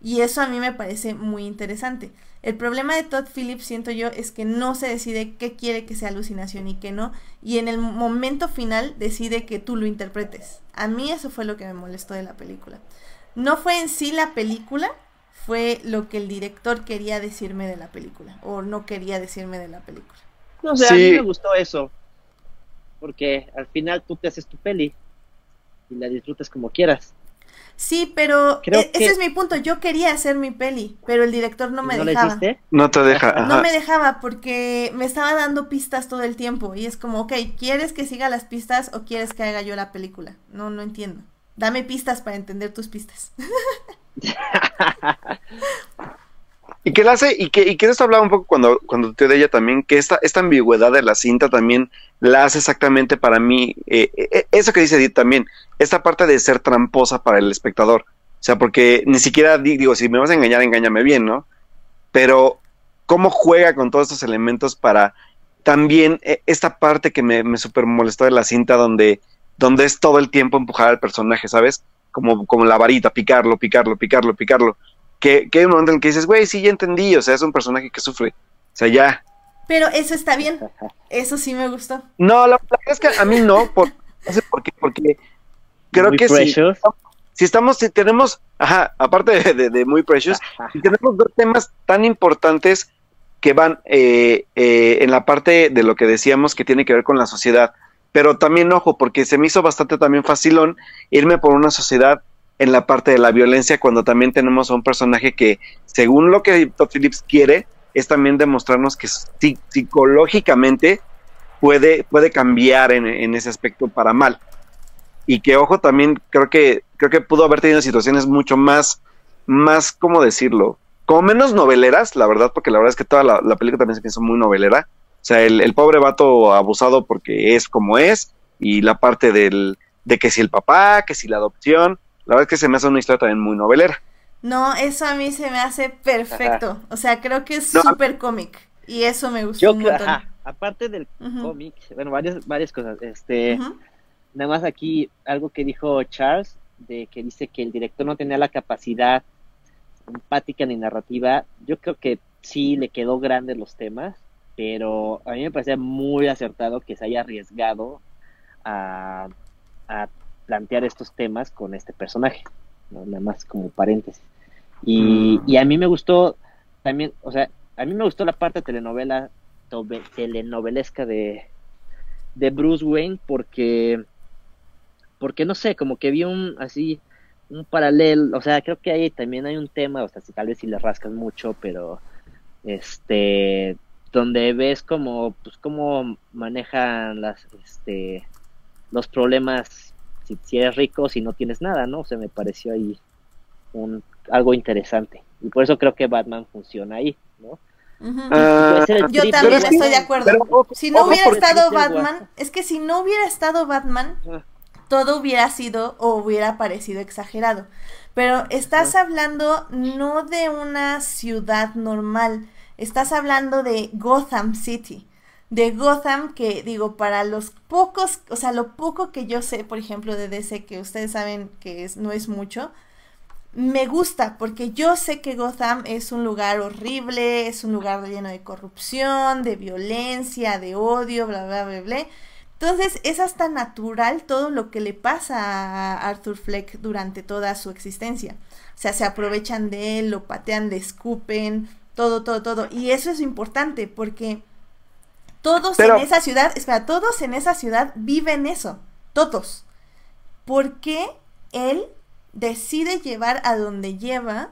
Y eso a mí me parece muy interesante. El problema de Todd Phillips, siento yo, es que no se decide qué quiere que sea alucinación y qué no. Y en el momento final decide que tú lo interpretes. A mí eso fue lo que me molestó de la película. No fue en sí la película, fue lo que el director quería decirme de la película. O no quería decirme de la película. No sé, a mí me gustó eso porque al final tú te haces tu peli y la disfrutas como quieras. Sí, pero e-, ese es mi punto. Yo quería hacer mi peli, pero el director no me dejaba. No te deja. No me dejaba porque me estaba dando pistas todo el tiempo y es como, ok, ¿quieres que siga las pistas o quieres que haga yo la película? No, no entiendo. Dame pistas para entender tus pistas. Y que la hace, y que, y que esto hablaba un poco cuando, cuando te de ella también, que esta, esta ambigüedad de la cinta también la hace exactamente para mí, eh, eh, eso que dice Edith también, esta parte de ser tramposa para el espectador. O sea, porque ni siquiera digo, si me vas a engañar, engáñame bien, ¿no? Pero cómo juega con todos estos elementos para también eh, esta parte que me, me super molestó de la cinta donde, donde es todo el tiempo empujar al personaje, ¿sabes? Como, como la varita, picarlo, picarlo, picarlo, picarlo que, que hay un momento en que dices, güey, sí, ya entendí, o sea, es un personaje que sufre, o sea, ya. Pero eso está bien, eso sí me gustó. No, la verdad es que a mí no, por, no sé por qué, porque creo que sí. Si, estamos, si tenemos, ajá, aparte de, muy precious, si tenemos dos temas tan importantes que van eh, eh, en la parte de lo que decíamos que tiene que ver con la sociedad, pero también ojo, porque se me hizo bastante también facilón irme por una sociedad en la parte de la violencia cuando también tenemos a un personaje que, según lo que Todd Phillips quiere, es también demostrarnos que psicológicamente puede, puede cambiar en, ese aspecto para mal. Y que, ojo, también creo que, creo que pudo haber tenido situaciones mucho más, más, ¿cómo decirlo? Como menos noveleras, la verdad, porque la verdad es que toda la, película también se piensa muy novelera. O sea, el, el, pobre vato abusado porque es como es, y la parte del, de que si el papá, que si la adopción, la verdad es que se me hace una historia también muy novelera. No, eso a mí se me hace perfecto. O sea, creo que es súper cómic. Y eso me gustó un montón. aparte del cómic, bueno, varias, varias cosas. Este, nada más aquí algo que dijo Charles, de que dice que el director no tenía la capacidad empática ni narrativa. Yo creo que sí le quedó grande los temas, pero a mí me parecía muy acertado que se haya arriesgado a, a plantear estos temas con este personaje, nada más como paréntesis. Y, mm. y, a mí me gustó también, o sea, a mí me gustó la parte telenovela, telenovelesca de, de Bruce Wayne porque, porque no sé, como que vi un así, un paralelo, o sea, creo que ahí también hay un tema, o sea, si tal vez si le rascas mucho, pero este donde ves como pues cómo manejan las este los problemas si, eres rico, si no tienes nada, ¿no? O sea, me pareció ahí un, algo interesante. Y por eso creo que Batman funciona ahí, ¿no? Ah, yo también estoy de acuerdo. si no hubiera estado Batman, es que si no hubiera estado Batman, todo hubiera sido o hubiera parecido exagerado. Pero estás hablando no de una ciudad normal, estás hablando de Gotham City de Gotham que digo para los pocos, o sea, lo poco que yo sé, por ejemplo, de DC que ustedes saben que no es mucho, me gusta porque yo sé que Gotham es un lugar horrible, es un lugar lleno de corrupción, de violencia, de odio, bla, bla, bla, bla. Entonces es hasta natural todo lo que le pasa a Arthur Fleck durante toda su existencia. O sea, se aprovechan de él, lo patean, le escupen, todo, todo, todo. Y eso es importante porque todos en esa ciudad, espera, todos en esa ciudad viven eso. todos. Porque él decide llevar a donde lleva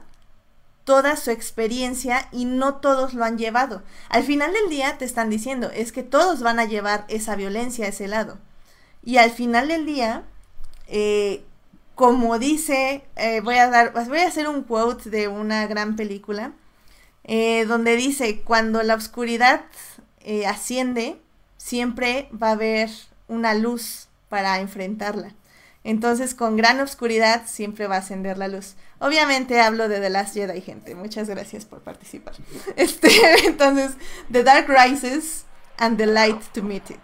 toda su experiencia y no todos lo han llevado. Al final del día te están diciendo, es que todos van a llevar esa violencia a ese lado. Y al final del día, eh, como dice, eh, voy a dar, voy a hacer un quote de una gran película, eh, donde dice, cuando la oscuridad asciende, siempre va a haber una luz para enfrentarla. Entonces, con gran oscuridad siempre va a ascender la luz. Obviamente hablo de The Last Jedi, gente. Muchas gracias por participar. Este, entonces, The Dark Rises and the Light to Meet It.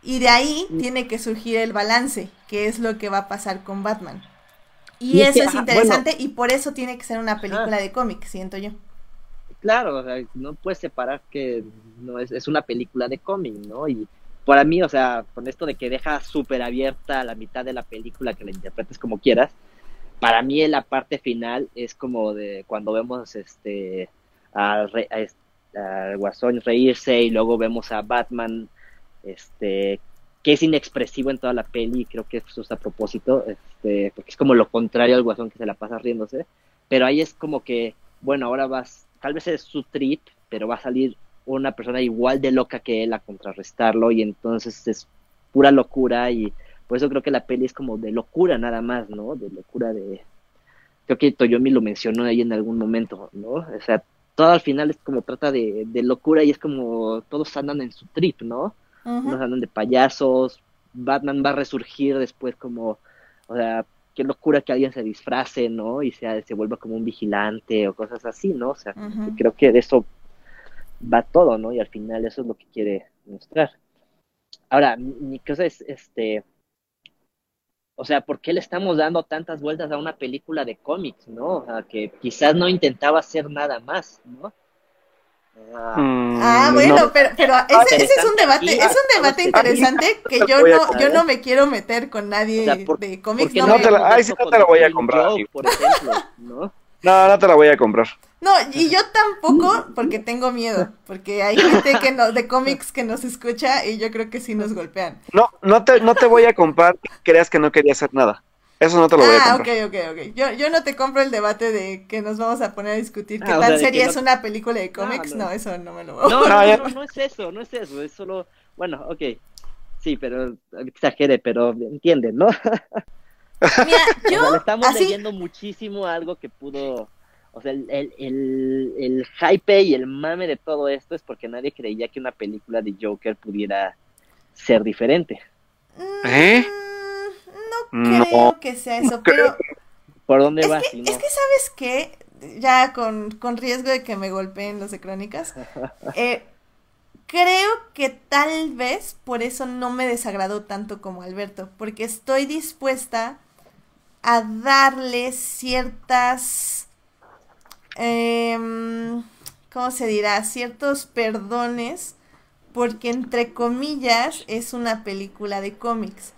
Y de ahí tiene que surgir el balance, que es lo que va a pasar con Batman. Y, eso es, interesante y por eso tiene que ser una película de cómic, siento yo. Claro, no puedes separar que no es, es una película de cómic, ¿no? Y para mí, o sea, con esto de que deja súper abierta la mitad de la película, que la interpretes como quieras, para mí la parte final es como de cuando vemos este al, Guasón reírse y luego vemos a Batman este que es inexpresivo en toda la peli creo que eso es a propósito este porque es como lo contrario al Guasón que se la pasa riéndose pero ahí es como que bueno ahora vas tal vez es su trip pero va a salir una persona igual de loca que él a contrarrestarlo y entonces es pura locura y por eso creo que la peli es como de locura nada más, ¿no? De locura de... Creo que Toyomi lo mencionó ahí en algún momento, ¿no? O sea, todo al final es como trata de, de locura y es como todos andan en su trip, ¿no? Unos andan de payasos, Batman va a resurgir después como, o sea, qué locura que alguien se disfrace, ¿no? Y se, se vuelva como un vigilante o cosas así, ¿no? O sea, creo que de eso va todo, ¿no? Y al final eso es lo que quiere mostrar. Ahora, mi cosa es, este, o sea, ¿por qué le estamos dando tantas vueltas a una película de cómics, no? O sea, que quizás no intentaba hacer nada más, ¿no? Mm, ah, bueno, pero, pero ese, ese, es un debate, es un debate interesante que yo no, yo no me quiero meter con nadie de cómics. No, te la, ay, sí, no te la voy a comprar. por ejemplo, ¿no? No, no te la voy a comprar. No, y yo tampoco, porque tengo miedo, porque hay gente que no, de cómics que nos escucha y yo creo que sí nos golpean. No, no te, no te voy a comprar creas que no quería hacer nada. Eso no te lo voy a comprar. Ah, ok, ok, ok. Yo, yo no te compro el debate de que nos vamos a poner a discutir qué ah, tan seria es una película de cómics. No, eso no me lo voy a no, no, no, no, es eso, no es eso, es solo, bueno, ok, sí, pero exagere, pero entienden, ¿no? Mira, yo. estamos leyendo muchísimo algo que pudo. O sea, el, el, el, hype y el mame de todo esto es porque nadie creía que una película de Joker pudiera ser diferente. ¿Eh? No creo que sea eso, pero. ¿Por dónde vas? es que, ¿sabes qué? Ya con, con, riesgo de que me golpeen los de crónicas. Eh, creo que tal vez por eso no me desagradó tanto como Alberto, porque estoy dispuesta a darle ciertas, em, ¿cómo se dirá? Ciertos perdones, porque entre comillas es una película de cómics.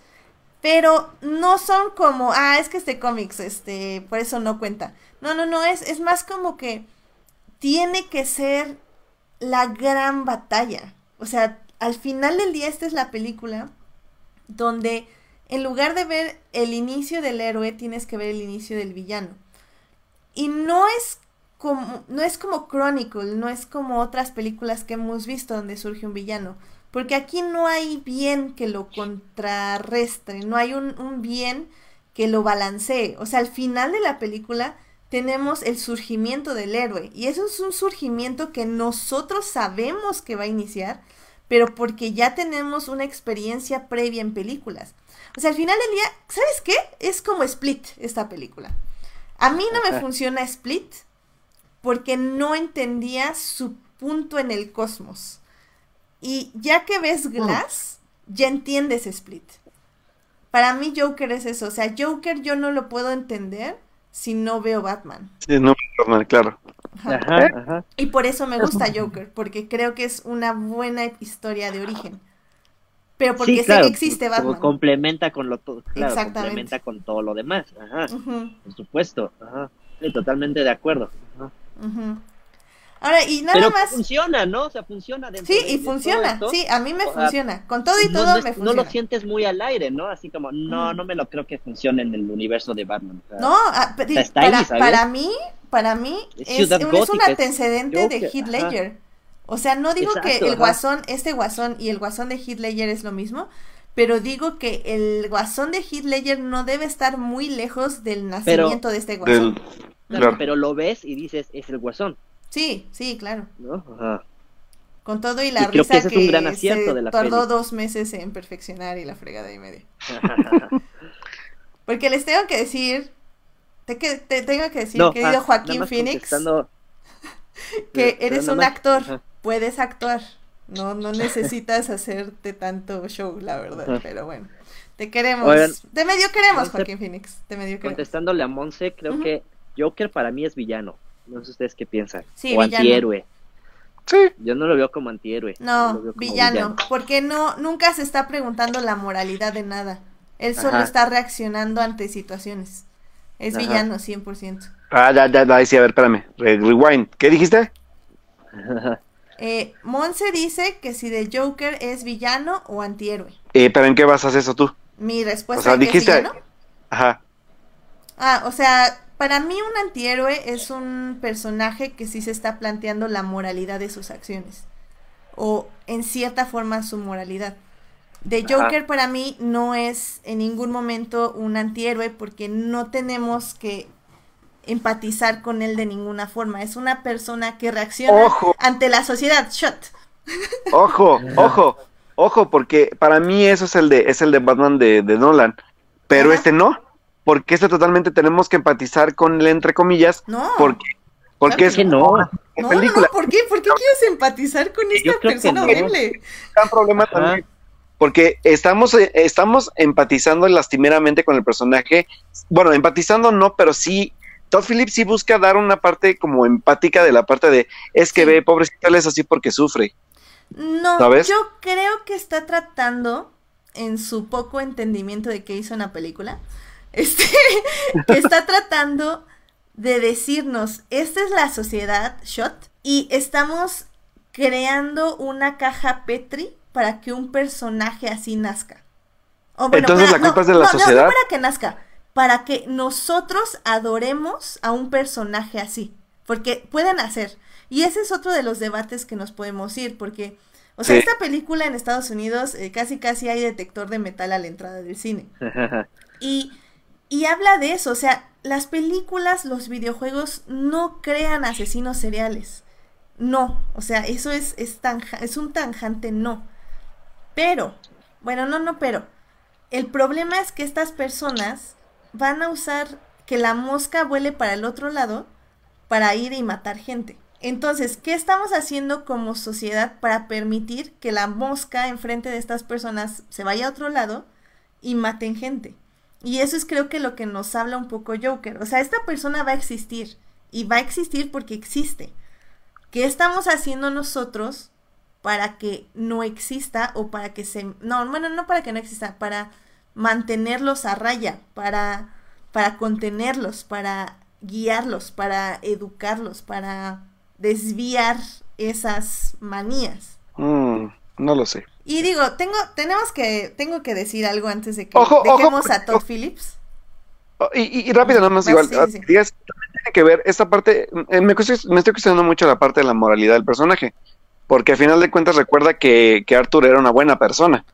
Pero no son como, ah, es que este cómics, este, por eso no cuenta. No, no, no, es, es más como que tiene que ser la gran batalla. O sea, al final del día esta es la película donde en lugar de ver el inicio del héroe, tienes que ver el inicio del villano. Y no es como, no es como Chronicle, no es como otras películas que hemos visto donde surge un villano. Porque aquí no hay bien que lo contrarrestre, no hay un, un bien que lo balancee. O sea, al final de la película tenemos el surgimiento del héroe. Y eso es un surgimiento que nosotros sabemos que va a iniciar, pero porque ya tenemos una experiencia previa en películas. O sea, al final del día, ¿sabes qué? Es como Split esta película. A mí no me funciona Split porque no entendía su punto en el cosmos. Y ya que ves Glass, ya entiendes Split. Para mí Joker es eso. O sea, Joker yo no lo puedo entender si no veo Batman. Sí, no Batman, claro. Y por eso me gusta Joker, porque creo que es una buena historia de origen. Pero porque sé que existe Batman. Complementa con lo todo, claro, complementa con todo lo demás. Ajá. Por supuesto. Ajá. totalmente de acuerdo. Ahora, y nada Pero más. funciona, ¿no? O sea, funciona dentro Sí, de- y de funciona. todo esto. Sí, a mí me O funciona. Con todo y no, todo no me funciona. no lo sientes muy al aire, ¿no? Así como, no, no me lo creo que funcione en el universo de Batman. O sea, No, ah, está ahí, para, ¿sabes? para mí, para mí Es es, es un antecedente de Heath ajá. Ledger. O sea, no digo que el ajá. guasón, este guasón y el guasón de Heath Ledger es lo mismo, pero digo que el guasón de Heath Ledger no debe estar muy lejos del nacimiento de este guasón. Del- claro, claro. Pero lo ves y dices, es el guasón, Sí, sí, claro. ¿no? Ajá. Con todo y la Y creo risa que ese que, es un gran acierto se de la tardó peli. dos meses en perfeccionar y la fregada y media. Porque les tengo que decir, te, que, te tengo que decir, No, querido ah, Joaquín Phoenix, que pero eres un actor, ajá. puedes actuar, no, no necesitas hacerte tanto show, la verdad, Ajá. pero bueno, te queremos, Oigan, te medio queremos, Joaquín Phoenix, te medio queremos. Contestándole a Monse, creo que Joker para mí es villano. No sé ustedes qué piensan. Sí, o villano. antihéroe. Sí. Yo no lo veo como antihéroe. No, villano, porque no, nunca se está preguntando la moralidad de nada, él solo Ajá. está reaccionando ante situaciones, es Ajá. villano 100%. Ah, ya, ya, ya, sí, a ver, espérame. Re- Rewind. ¿Qué dijiste? Eh, Monse dice que si de Joker es villano o antihéroe. Eh, ¿Pero en qué basas eso tú? Mi respuesta O sea, es que es dijiste- villano. Ajá. Ah, o sea, para mí un antihéroe es un personaje que sí se está planteando la moralidad de sus acciones. O en cierta forma su moralidad. Ajá. Joker para mí no es en ningún momento un antihéroe porque no tenemos que empatizar con él de ninguna forma. Es una persona que reacciona Ojo. ante la sociedad. Shot. Ojo, ojo, ojo, porque para mí eso es el de, es el de Batman de, de Nolan. Pero Ajá. este no. Porque este totalmente tenemos que empatizar con él, entre comillas. No. Porque, porque Claro es que no. una No, no, película. no, ¿por qué? ¿Por qué quieres empatizar con esta persona no. horrible? gran problema Ajá. también. Porque estamos, eh, estamos empatizando lastimeramente con el personaje. Bueno, empatizando no, pero sí. Todd Phillips sí busca dar una parte como empática de la parte de es que Sí. ve, pobrecito, él es así porque sufre. No, ¿Sabes? yo creo que está tratando, en su poco entendimiento de qué hizo en la película, este, que está tratando de decirnos, esta es la sociedad, Shot, y estamos creando una caja Petri para que un personaje así nazca. O Entonces, para- ¿la culpa es de la no, sociedad? No, para que nazca, para que nosotros adoremos a un personaje así, porque pueden hacer. Y ese es otro de los debates que nos podemos ir, porque, o sea, Sí. esta película en Estados Unidos eh, casi casi hay detector de metal a la entrada del cine. Y, y habla de eso, o sea, las películas, los videojuegos no crean asesinos seriales. No, o sea, eso es, es, es un tanjante no. Pero, bueno, no, no, pero. El problema es que estas personas van a usar que la mosca vuele para el otro lado para ir y matar gente. Entonces, ¿qué estamos haciendo como sociedad para permitir que la mosca enfrente de estas personas se vaya a otro lado y maten gente? Y eso es creo que lo que nos habla un poco Joker. O sea, esta persona va a existir y va a existir porque existe. ¿Qué estamos haciendo nosotros para que no exista o para que se... No, bueno, no para que no exista, para mantenerlos a raya, para, para contenerlos, para guiarlos, para educarlos, para desviar esas manías. Mm, no lo sé. Y digo, tengo, tenemos que, tengo que decir algo antes de que Ojo, ojo, dejemos a Todd ojo. Phillips. Oh, Y, y- y rápido, nada más igual. sí, ah, sí, sí. digas, también tiene que ver esta parte. eh, me, me estoy cuestionando mucho la parte de la moralidad del personaje. Porque al final de cuentas recuerda que, que Arthur era una buena persona.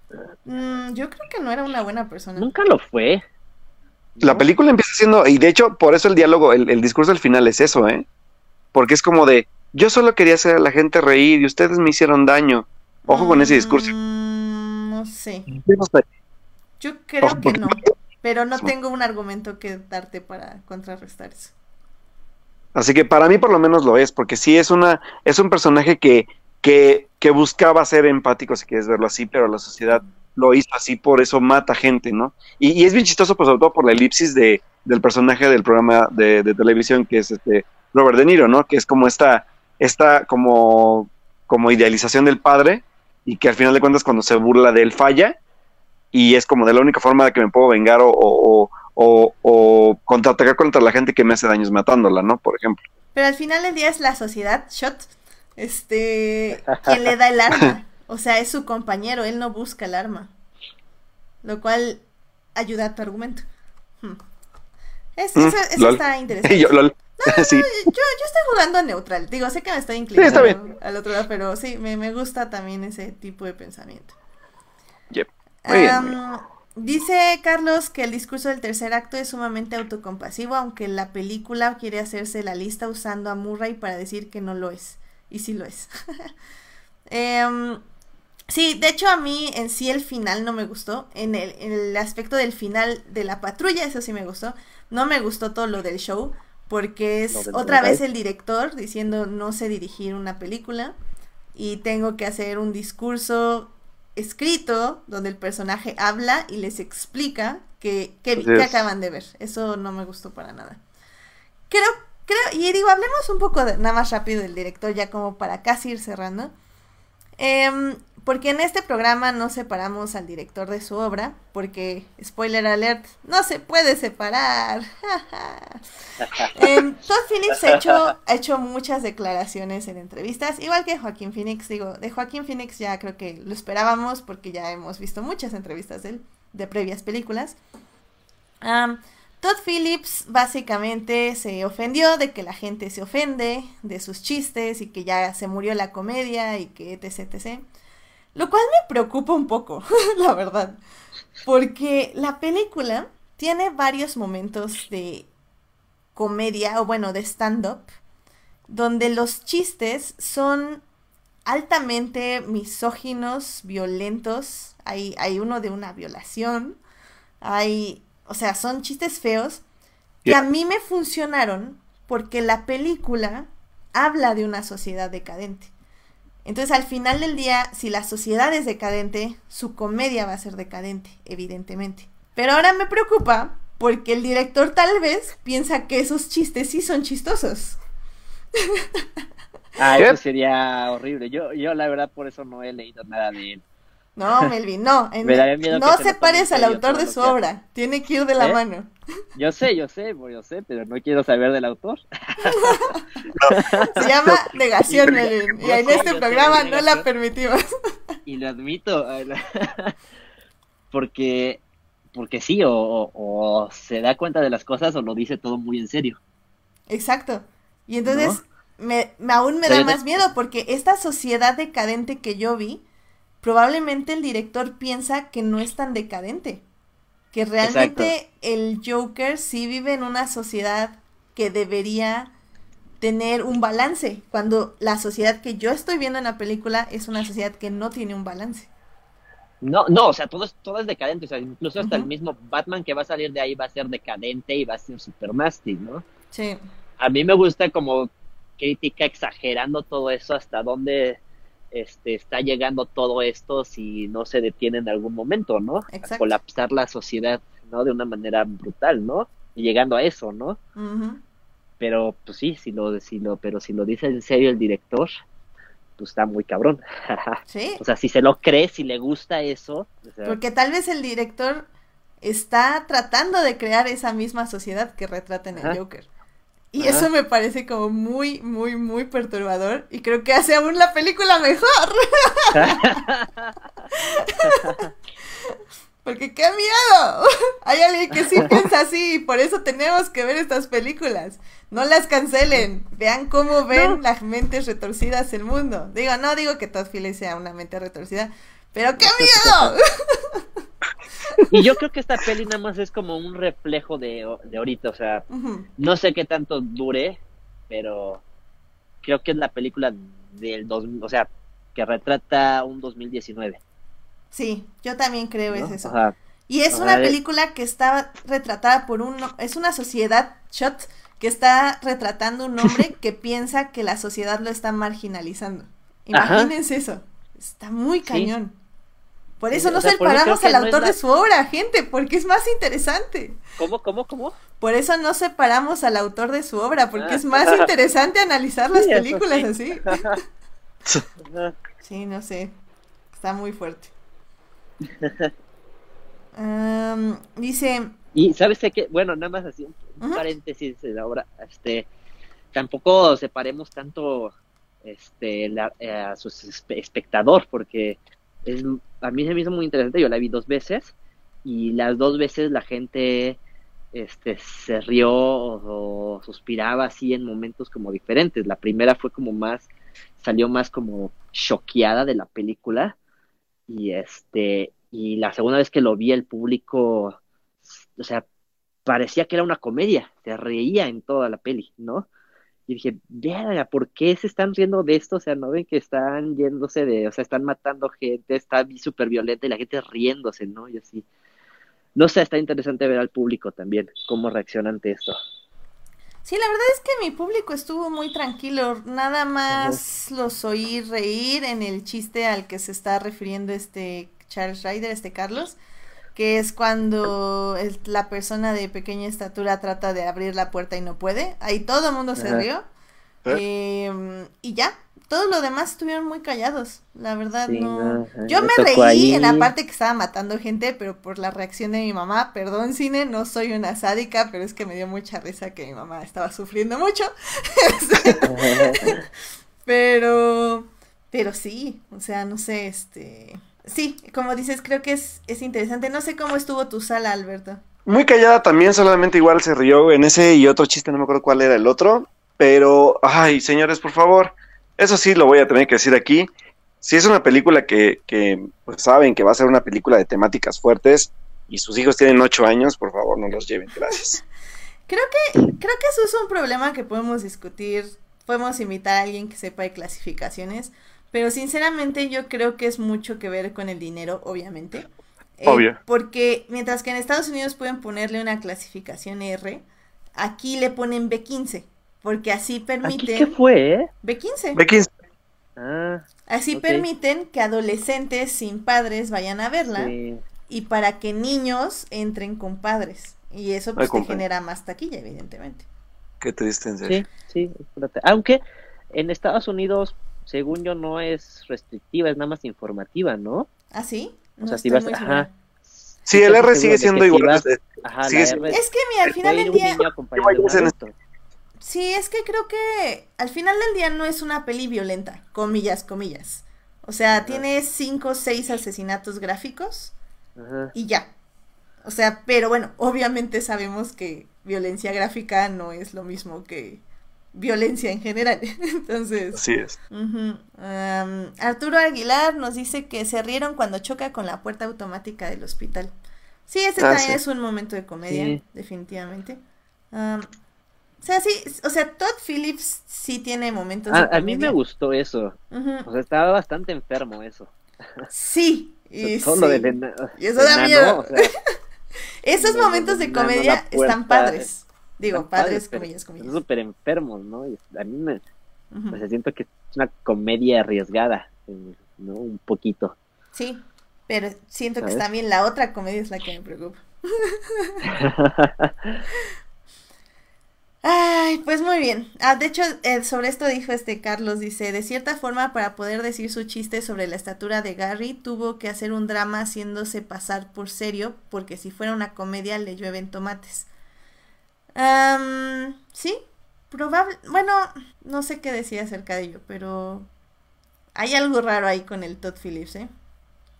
Mm, yo creo que no era una buena persona. Nunca lo fue. La ¿no? película empieza siendo, y de hecho, por eso el diálogo, el, el discurso al final es eso, ¿eh? Porque es como de, yo solo quería hacer a la gente reír y ustedes me hicieron daño. Ojo con ese discurso. Mm, no sé. Yo creo que no. Pero no tengo un argumento que darte para contrarrestar eso. Así que para mí por lo menos lo es, porque sí es una, es un personaje que, que, que buscaba ser empático, si quieres verlo así, pero la sociedad lo hizo así, por eso mata gente, ¿no? Y, y es bien chistoso, pues sobre todo por la elipsis de, del personaje del programa de, de televisión que es este Robert De Niro, ¿no? Que es como esta, esta como, como idealización del padre, y que al final de cuentas cuando se burla de él falla, y es como de la única forma de que me puedo vengar o, o, o, o contraatacar contra la gente que me hace daños matándola, ¿no? Por ejemplo. Pero al final del día es la sociedad, shot, este, quien le da el arma. O sea, es su compañero, él no busca el arma. Lo cual ayuda a tu argumento. Hmm. eso, mm, está interesante. yo, yo, estoy jugando neutral. Digo, sé que me estoy inclinando al otro lado, pero sí, me, gusta también ese tipo de pensamiento. Dice Carlos que el discurso del tercer acto es sumamente autocompasivo, aunque la película quiere hacerse la lista usando a Murray para decir que no lo es. Y sí lo es. Em, sí, de hecho a mí en sí el final no me gustó. En el, aspecto del final de la patrulla, eso sí me gustó. No me gustó todo lo del show, porque es otra vez el director diciendo no sé dirigir una película y tengo que hacer un discurso escrito donde el personaje habla y les explica que, que, acaban de ver. Eso no me gustó para nada. Creo, creo, y digo, hablemos un poco nada más rápido del director, ya como para casi ir cerrando. Eh, porque en este programa no separamos al director de su obra, porque, spoiler alert, no se puede separar. eh, Todd Phillips ha hecho, ha hecho muchas declaraciones en entrevistas, igual que Joaquín Phoenix. Digo, de Joaquín Phoenix ya creo que lo esperábamos porque ya hemos visto muchas entrevistas de él, de previas películas. Todd Phillips básicamente se ofendió de que la gente se ofende de sus chistes y que ya se murió la comedia y que etc, etc. Lo cual me preocupa un poco, la verdad. Porque la película tiene varios momentos de comedia, o bueno, de stand-up, donde los chistes son altamente misóginos, violentos. Hay, hay uno de una violación. Hay, o sea, son chistes feos que a mí me funcionaron porque la película habla de una sociedad decadente. Entonces, al final del día, si la sociedad es decadente, su comedia va a ser decadente, evidentemente. Pero ahora me preocupa porque el director tal vez piensa que esos chistes sí son chistosos. Ah, eso sería horrible. Yo, yo la verdad por eso no he leído nada de él. No, Melvin, no. no separes al autor de su obra. Tiene que ir de la ¿Eh? mano. Yo sé, yo sé, yo sé, pero no quiero saber del autor. Se llama negación, Melvin. Y en este programa no la permitimos. Y lo admito. Porque, porque sí, o, se da cuenta de las cosas o lo dice todo muy en serio. Exacto. Y entonces me, aún me da más miedo porque esta sociedad decadente que yo vi probablemente el director piensa que no es tan decadente. Que realmente el Joker sí vive en una sociedad que debería tener un balance, cuando la sociedad que yo estoy viendo en la película es una sociedad que no tiene un balance. No, no, o sea, todo es, todo es decadente, o sea, incluso hasta el mismo Batman que va a salir de ahí va a ser decadente y va a ser super nasty, ¿no? Sí. A mí me gusta como crítica exagerando todo eso hasta dónde este, está llegando todo esto si no se detiene en algún momento, ¿no? A colapsar la sociedad, ¿no? De una manera brutal, ¿no? Y llegando a eso, ¿no? Pero, pues sí, si lo, si lo, pero si lo dice en serio el director, pues está muy cabrón. Sí. o sea, si se lo cree, si le gusta eso. Porque tal vez el director está tratando de crear esa misma sociedad que retrata en el Joker. Y eso me parece como muy, muy, muy perturbador. Y creo que hace aún la película mejor. Porque qué miedo. Hay alguien que sí piensa así y por eso tenemos que ver estas películas. No las cancelen. Vean cómo ven las mentes retorcidas el mundo. Digo, no digo que Todd Phillips sea una mente retorcida, pero qué miedo. Y yo creo que esta peli nada más es como un reflejo de, ahorita, o sea, no sé qué tanto dure, pero creo que es la película del 2000, o sea, que retrata un 2019. Sí, yo también creo es eso. y es una película que está retratada por un, es una sociedad shot que está retratando un hombre que piensa que la sociedad lo está marginalizando. Imagínense eso. Está muy cañón. Por eso no separamos al autor de su obra, gente, porque es más interesante. ¿Cómo, cómo, cómo? Por eso no separamos al autor de su obra, porque es más interesante analizar las películas así. sí, no sé. Está muy fuerte. dice. Y sabes qué, bueno, nada más así un, paréntesis de la obra. Este, tampoco separemos tanto este, a su espectador, porque es, a mí se me hizo muy interesante, yo la vi dos veces y las dos veces la gente este, se rió o, suspiraba así en momentos como diferentes. La primera fue como más, salió más como choqueada de la película y este, y la segunda vez que lo vi el público, o sea, parecía que era una comedia, se reía en toda la peli, ¿no? Y dije, verga, ¿por qué se están riendo de esto? O sea, no ven que están yéndose de, o sea, están matando gente, está súper violenta y la gente riéndose, ¿no? Y así. No sé, está interesante ver al público también, cómo reacciona ante esto. Sí, la verdad es que mi público estuvo muy tranquilo, nada más los oí reír en el chiste al que se está refiriendo este Charles Ryder, este Carlos, que es cuando la persona de pequeña estatura trata de abrir la puerta y no puede. Ahí todo el mundo se rió. ¿Eh? Em, y ya, todo lo demás estuvieron muy callados, la verdad no. Yo me reí en la parte que estaba matando gente, pero por la reacción de mi mamá, perdón cine, no soy una sádica, pero es que me dio mucha risa que mi mamá estaba sufriendo mucho. pero, pero sí, o sea, no sé, este, Sí, como dices, creo que es, es interesante. No sé cómo estuvo tu sala, Alberto. Muy callada también, solamente igual se rió en ese y otro chiste, no me acuerdo cuál era el otro. Pero, ay, señores, por favor, eso sí lo voy a tener que decir aquí. Si es una película que, que pues, saben que va a ser una película de temáticas fuertes y sus hijos tienen ocho años, por favor, no los lleven. Gracias. creo que, creo que eso es un problema que podemos discutir. Podemos invitar a alguien que sepa de clasificaciones pero sinceramente yo creo que es mucho que ver con el dinero, obviamente. Eh, Obvio. Porque mientras que en Estados Unidos pueden ponerle una clasificación R, aquí le ponen B15. Porque así permiten. ¿Qué fue? Eh? B15. B15. Ah, así permiten que adolescentes sin padres vayan a verla. Y para que niños entren con padres. Y eso pues te genera más taquilla, evidentemente. Qué triste, en serio. Sí, sí. Aunque en Estados Unidos según yo, no es restrictiva, es nada más informativa, ¿no? ¿Ah, sí? o sea, si vas, ajá. Sí, el R sigue siendo igual. ajá, Es que, mira, al final del día... Sí, es que creo que al final del día no es una peli violenta, comillas, comillas. O sea, tiene cinco o seis asesinatos gráficos Ajá. y ya. O sea, pero bueno, obviamente sabemos que violencia gráfica no es lo mismo que violencia en general. Entonces. Así es. Arturo Aguilar nos dice que se rieron cuando choca con la puerta automática del hospital. Sí, ese ah, también es un momento de comedia, definitivamente. o sea, sí, o sea, Todd Phillips sí tiene momentos a, de A mí me gustó eso. O sea, estaba bastante enfermo eso. Sí. Y, eso da miedo. Esos momentos de comedia están padres. Digo, padres, comillas, comillas. Súper enfermos, ¿no? a mí me, pues, siento que es una comedia arriesgada, ¿no? Un poquito. Sí, pero siento que también la otra comedia es la que me preocupa. Ay, pues muy bien. Ah, de hecho, eh, sobre esto dijo este Carlos, dice, de cierta forma, para poder decir su chiste sobre la estatura de Gary, tuvo que hacer un drama haciéndose pasar por serio, porque si fuera una comedia le llueven tomates sí, probable. Bueno, no sé qué decía acerca de ello, pero hay algo raro ahí con el Todd Phillips, ¿eh?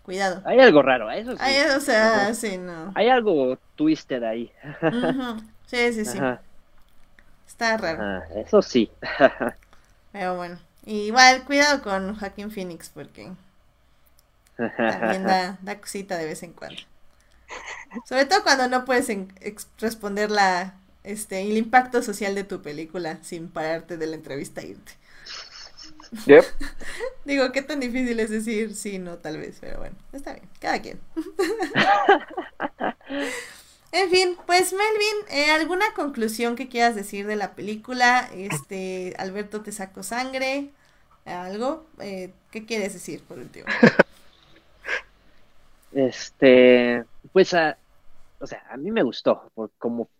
Cuidado. Hay algo raro, eso sí. Hay, o sea, sí, no. Hay algo twisted ahí. Sí, sí, sí. Está raro. eso sí. pero bueno. Igual, cuidado con Joaquín Phoenix porque también da, da cosita de vez en cuando. Sobre todo cuando no puedes responder la este, y el impacto social de tu película sin pararte de la entrevista e irte. Yep. Digo, qué tan difícil es decir sí, no, tal vez, pero bueno, está bien, cada quien. en fin, pues Melvin, eh, ¿alguna conclusión que quieras decir de la película? Este, Alberto te sacó sangre, algo, eh, ¿qué quieres decir por último? Este, pues, a, o sea, a mí me gustó, por como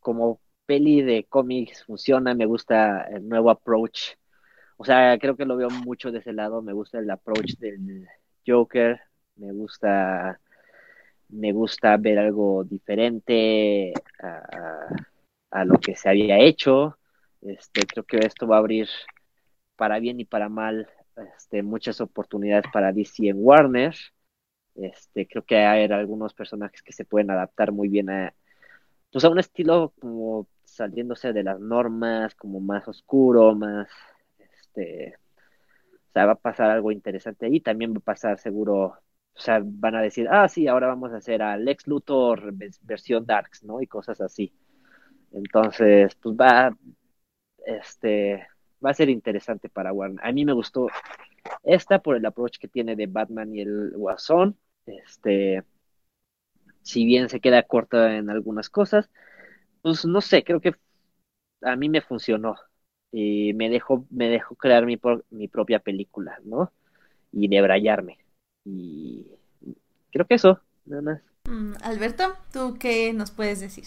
como peli de cómics funciona, me gusta el nuevo approach. O sea, creo que lo veo mucho de ese lado, me gusta el approach del Joker, me gusta me gusta ver algo diferente a, lo que se había hecho. Este, creo que esto va a abrir para bien y para mal, este, muchas oportunidades para DC en Warner. Este, creo que hay algunos personajes que se pueden adaptar muy bien a, pues a un estilo como saliéndose de las normas, como más oscuro, más, este, o sea, va a pasar algo interesante ahí, también va a pasar seguro, o sea, van a decir, ah, sí, ahora vamos a hacer a Lex Luthor versión Darks, ¿no? Y cosas así. Entonces, pues va, este, va a ser interesante para Warner. A mí me gustó esta por el approach que tiene de Batman y el Guasón. Este, si bien se queda corta en algunas cosas, pues no sé, creo que a mí me funcionó y me dejó, me dejó crear mi, mi propia película, ¿no? Y debrayarme. Y creo que eso, nada más. Mm, Alberto, ¿tú qué nos puedes decir?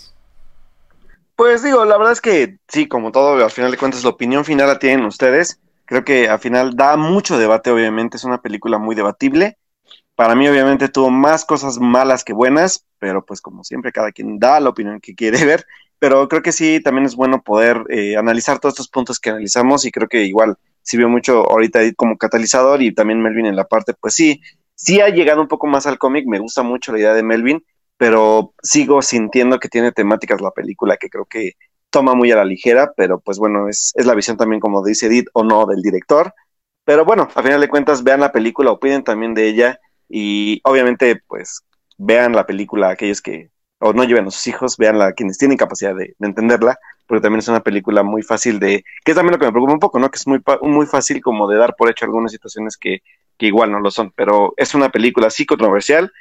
Pues digo, la verdad es que sí, como todo, al final de cuentas la opinión final la tienen ustedes. Creo que al final da mucho debate, obviamente, es una película muy debatible. Para mí, obviamente, tuvo más cosas malas que buenas, pero pues como siempre, cada quien da la opinión que quiere ver. Pero creo que sí, también es bueno poder eh, analizar todos estos puntos que analizamos y creo que igual sirvió mucho ahorita como catalizador y también Melvin en la parte, pues sí, sí ha llegado un poco más al cómic, me gusta mucho la idea de Melvin, pero sigo sintiendo que tiene temáticas la película que creo que toma muy a la ligera, pero pues bueno, es, es la visión también como dice Edith o no del director. Pero bueno, a final de cuentas, vean la película, opinen también de ella y obviamente pues vean la película aquellos que o no lleven a sus hijos, veanla quienes tienen capacidad de, entenderla, porque también es una película muy fácil de, que es también lo que me preocupa un poco, ¿no? Que es muy, muy fácil como de dar por hecho algunas situaciones que, que igual no lo son, pero es una película sí controversial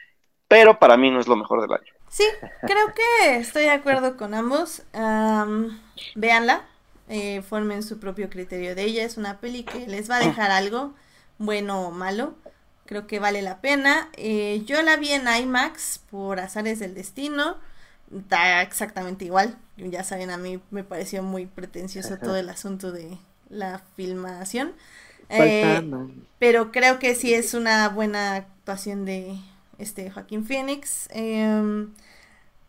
pero para mí no es lo mejor del año. Sí, creo que estoy de acuerdo con ambos. véanla, eh, formen su propio criterio de ella. Es una peli que les va a dejar algo, bueno o malo. Creo que vale la pena. Eh, yo la vi en IMAX por azares del destino. Está exactamente igual. Ya saben, a mí me pareció muy pretencioso todo el asunto de la filmación. Eh, pero creo que sí es una buena actuación de, este Joaquín Phoenix. Em,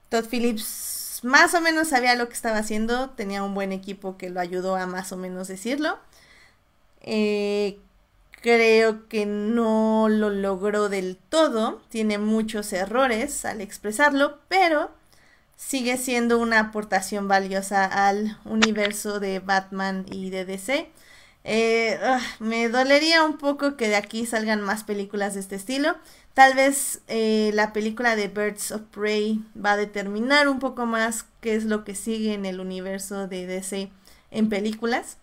Todd Phillips más o menos sabía lo que estaba haciendo, tenía un buen equipo que lo ayudó a más o menos decirlo. Eh, creo que no lo logró del todo, tiene muchos errores al expresarlo, pero sigue siendo una aportación valiosa al universo de Batman y de DC. Eh, ah, me dolería un poco que de aquí salgan más películas de este estilo. Tal vez eh, la película de Birds of Prey va a determinar un poco más qué es lo que sigue en el universo de DC en películas.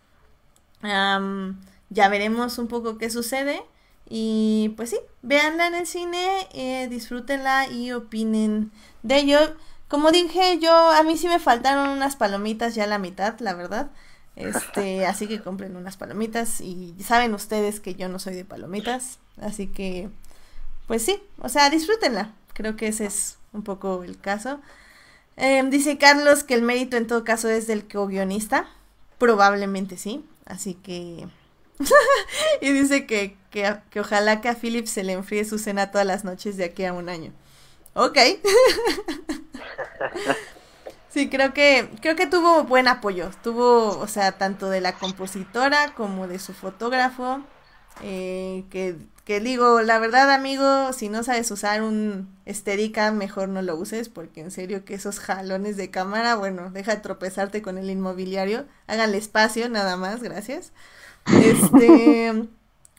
Ya veremos un poco qué sucede. Y pues sí, véanla en el cine, eh, disfrútenla y opinen de ello. Como dije, yo a mí sí me faltaron unas palomitas ya a la mitad, la verdad. Este, así que compren unas palomitas y saben ustedes que yo no soy de palomitas, así que pues sí, o sea, disfrútenla. Creo que ese es un poco el caso. Em, dice Carlos que el mérito en todo caso es del co-guionista. Probablemente sí. Así que. y dice que, que, ojalá que a Philip se le enfríe su cena todas las noches de aquí a un año. Ok. sí, creo que, creo que tuvo buen apoyo. Tuvo, o sea, tanto de la compositora como de su fotógrafo. Eh, que que digo, la verdad, amigo, si no sabes usar un Esterica, mejor no lo uses, porque en serio que esos jalones de cámara, bueno, deja de tropezarte con el inmobiliario. Háganle espacio, nada más, gracias. Este.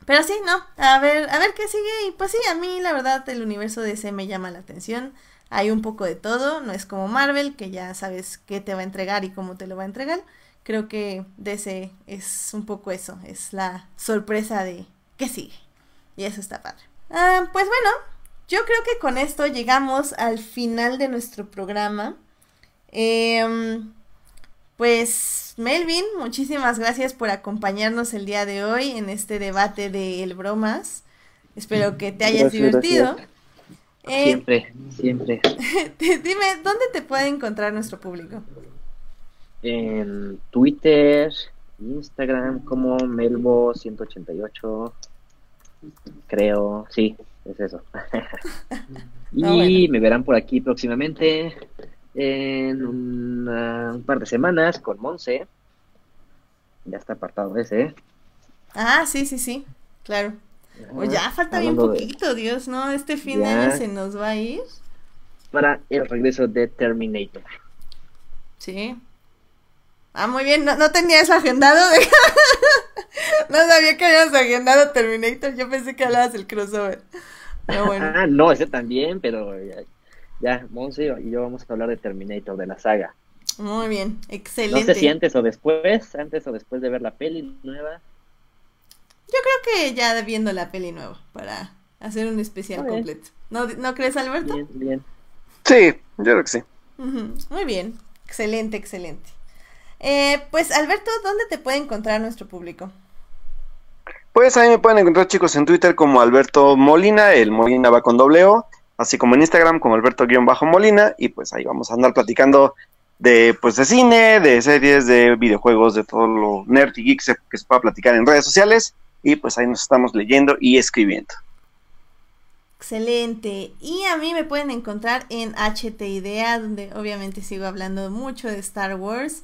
Pero sí, no, a ver, a ver qué sigue. Y pues sí, a mí la verdad el universo de ese me llama la atención. Hay un poco de todo, no es como Marvel, que ya sabes qué te va a entregar y cómo te lo va a entregar. Creo que DC es un poco eso, es la sorpresa de qué sigue. Y eso está padre. Ah, pues bueno, yo creo que con esto llegamos al final de nuestro programa. Em, pues Melvin, muchísimas gracias por acompañarnos el día de hoy en este debate de El Bromas. Espero que te hayas divertido. Eh, siempre, siempre. dime, ¿dónde te puede encontrar nuestro público? En Twitter, Instagram como Melbo188 creo, sí, es eso. y me verán por aquí próximamente en un par de semanas con Monse. Ya está apartado ese. Ah, sí, sí, sí, claro. Pues ya falta bien poquito, Dios, ¿no? Este fin de año se nos va a ir. Para el regreso de Terminator. Sí. Ah, muy bien, no, no tenía eso agendado. no sabía que habías agendado Terminator, yo pensé que hablabas del crossover. bueno. Ah, no, ese también, pero ya, Monse y yo vamos a hablar de Terminator, de la saga. Muy bien, excelente. No sé si antes o después, antes o después de ver la peli nueva. Yo creo que ya viendo la peli nueva para hacer un especial completo. ¿No, ¿No crees, Alberto? Bien, bien. Sí, yo creo que sí. Muy bien, excelente, excelente. Eh, pues Alberto, ¿dónde te puede encontrar nuestro público? Pues ahí me pueden encontrar chicos en Twitter como Alberto Molina, el Molina va con doble O, así como en Instagram como Alberto-Molina y pues ahí vamos a andar platicando de pues de cine, de series, de videojuegos, de todo lo nerd y geek que se pueda platicar en redes sociales y pues ahí nos estamos leyendo y escribiendo. Excelente. Y a mí me pueden encontrar en HT Idea, donde obviamente sigo hablando mucho de Star Wars.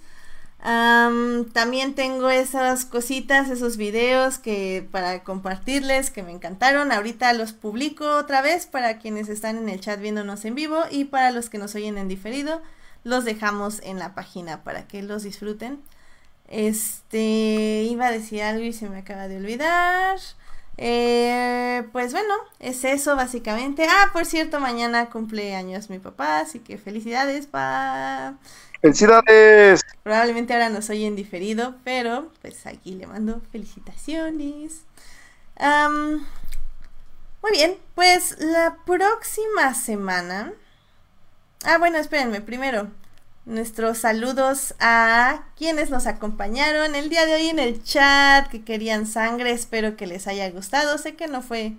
También tengo esas cositas, esos videos que para compartirles que me encantaron. Ahorita los publico otra vez para quienes están en el chat viéndonos en vivo y para los que nos oyen en diferido, los dejamos en la página para que los disfruten. Este, iba a decir algo y se me acaba de olvidar. Eh, pues bueno, es eso básicamente. Ah, por cierto, mañana cumple años mi papá, así que felicidades, pa. ¡Felicidades! Probablemente ahora nos oyen diferido, pero pues aquí le mando felicitaciones. muy bien, pues la próxima semana. Ah, bueno, espérenme, primero nuestros saludos a quienes nos acompañaron el día de hoy en el chat, que querían sangre, espero que les haya gustado, sé que no fue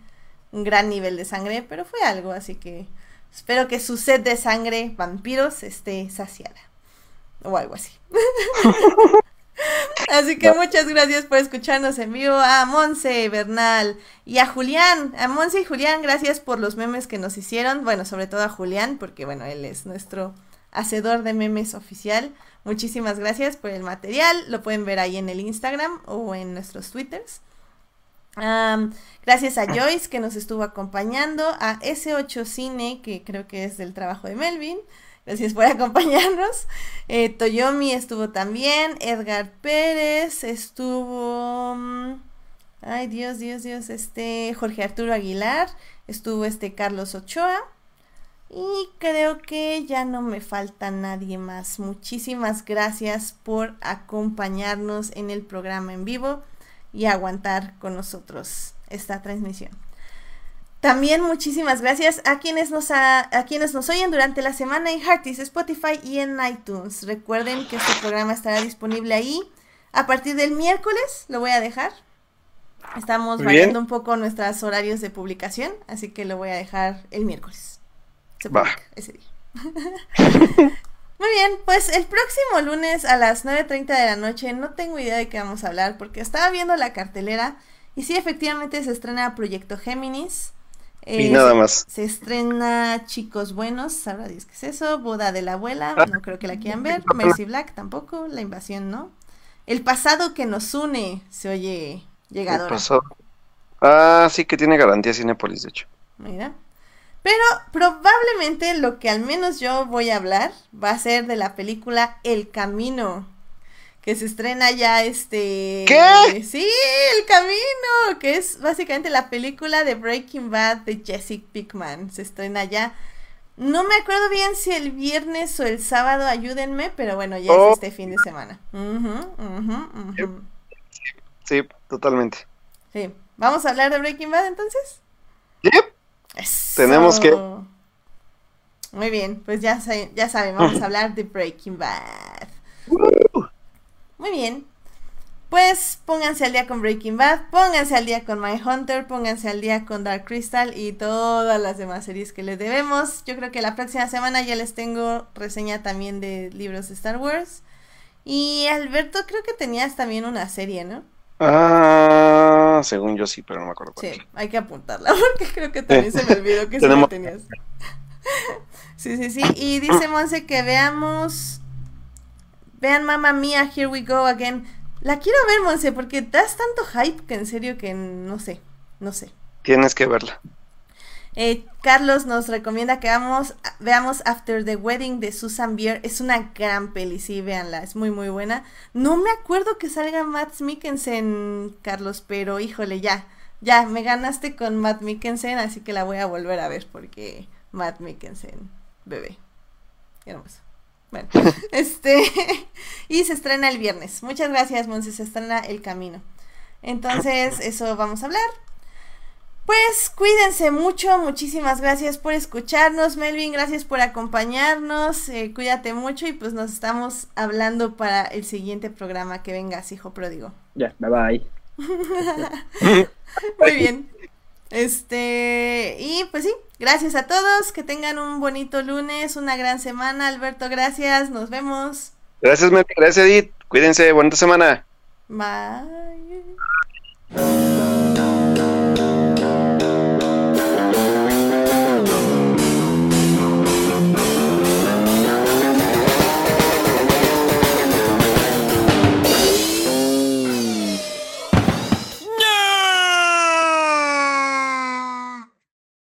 un gran nivel de sangre, pero fue algo, así que espero que su sed de sangre vampiros esté saciada, o algo así. Así que muchas gracias por escucharnos en vivo a Monse, Bernal y a Julián. A Monse y Julián, gracias por los memes que nos hicieron. Bueno, sobre todo a Julián, porque bueno, él es nuestro hacedor de memes oficial. Muchísimas gracias por el material. Lo pueden ver ahí en el Instagram o en nuestros twitters. gracias a Joyce que nos estuvo acompañando, a S8 Cine, que creo que es del trabajo de Melvin. Gracias por acompañarnos. Eh, Toyomi estuvo también. Edgar Pérez estuvo. Mm, ay, Dios, Dios, Dios. Este. Jorge Arturo Aguilar. Estuvo este Carlos Ochoa. Y creo que ya no me falta nadie más. Muchísimas gracias por acompañarnos en el programa en vivo y aguantar con nosotros esta transmisión. También muchísimas gracias a quienes nos, a, quienes nos oyen durante la semana en Heartis, Spotify y en iTunes. Recuerden que este programa estará disponible ahí a partir del miércoles. Lo voy a dejar. Estamos variando un poco nuestros horarios de publicación, así que lo voy a dejar el miércoles. Se ese día. Muy bien, pues el próximo lunes a las 9.30 de la noche no tengo idea de qué vamos a hablar porque estaba viendo la cartelera y sí, efectivamente se estrena Proyecto Géminis. y nada más. Se, estrena Chicos Buenos, sabrá Dios qué es eso, Boda de la Abuela, ah. no creo que la quieran ver, Mercy Black tampoco, La Invasión no. El pasado que nos une se oye llegador. Ah, sí que tiene garantía Cinepolis, de hecho. Mira. Pero probablemente lo que al menos yo voy a hablar va a ser de la película El Camino. Que se estrena ya este... ¿Qué? Sí, El Camino. Que es básicamente la película de Breaking Bad de Jesse Pickman. Se estrena ya. No me acuerdo bien si el viernes o el sábado, ayúdenme, pero bueno, ya es oh. este fin de semana. Sí, totalmente. Sí. ¿Vamos a hablar de Breaking Bad entonces? Yep. Tenemos que. Muy bien, pues ya, ya saben, vamos a hablar de Breaking Bad. Muy bien. Pues pónganse al día con Breaking Bad, pónganse al día con My Hunter, pónganse al día con Dark Crystal y todas las demás series que les debemos. Yo creo que la próxima semana ya les tengo reseña también de libros de Star Wars. Y Alberto, creo que tenías también una serie, ¿no? Ah, según yo sí, pero no me acuerdo cuál. Sí, hay que apuntarla porque creo que también se me olvidó que sí la tenías. sí, sí, sí. Y dice Monse que veamos. Vean Mamma Mía, Here We Go Again. La quiero ver, Monse, porque das tanto hype que en serio que no sé, no sé. Tienes que verla. Eh, Carlos nos recomienda que veamos After the Wedding de Susan Bier. Es una gran peli, sí, véanla, es muy muy buena. No me acuerdo que salga Matt Mikkelsen, Carlos, pero híjole, ya, ya, me ganaste con Matt Mikkelsen, así que la voy a volver a ver porque Matt Mikkelsen, bebé. Hermoso. Bueno, este, y se estrena el viernes. Muchas gracias, Monse, se estrena El Camino. Entonces, eso vamos a hablar. Pues cuídense mucho, muchísimas gracias por escucharnos, Melvin, gracias por acompañarnos, eh, cuídate mucho y pues nos estamos hablando para el siguiente programa que vengas, hijo pródigo. Ya, bye bye. Muy bien. Este, y pues sí, gracias a todos, que tengan un bonito lunes, una gran semana, Alberto, gracias, nos vemos. Gracias, Melvin, gracias, Edith, cuídense, bonita semana. Bye.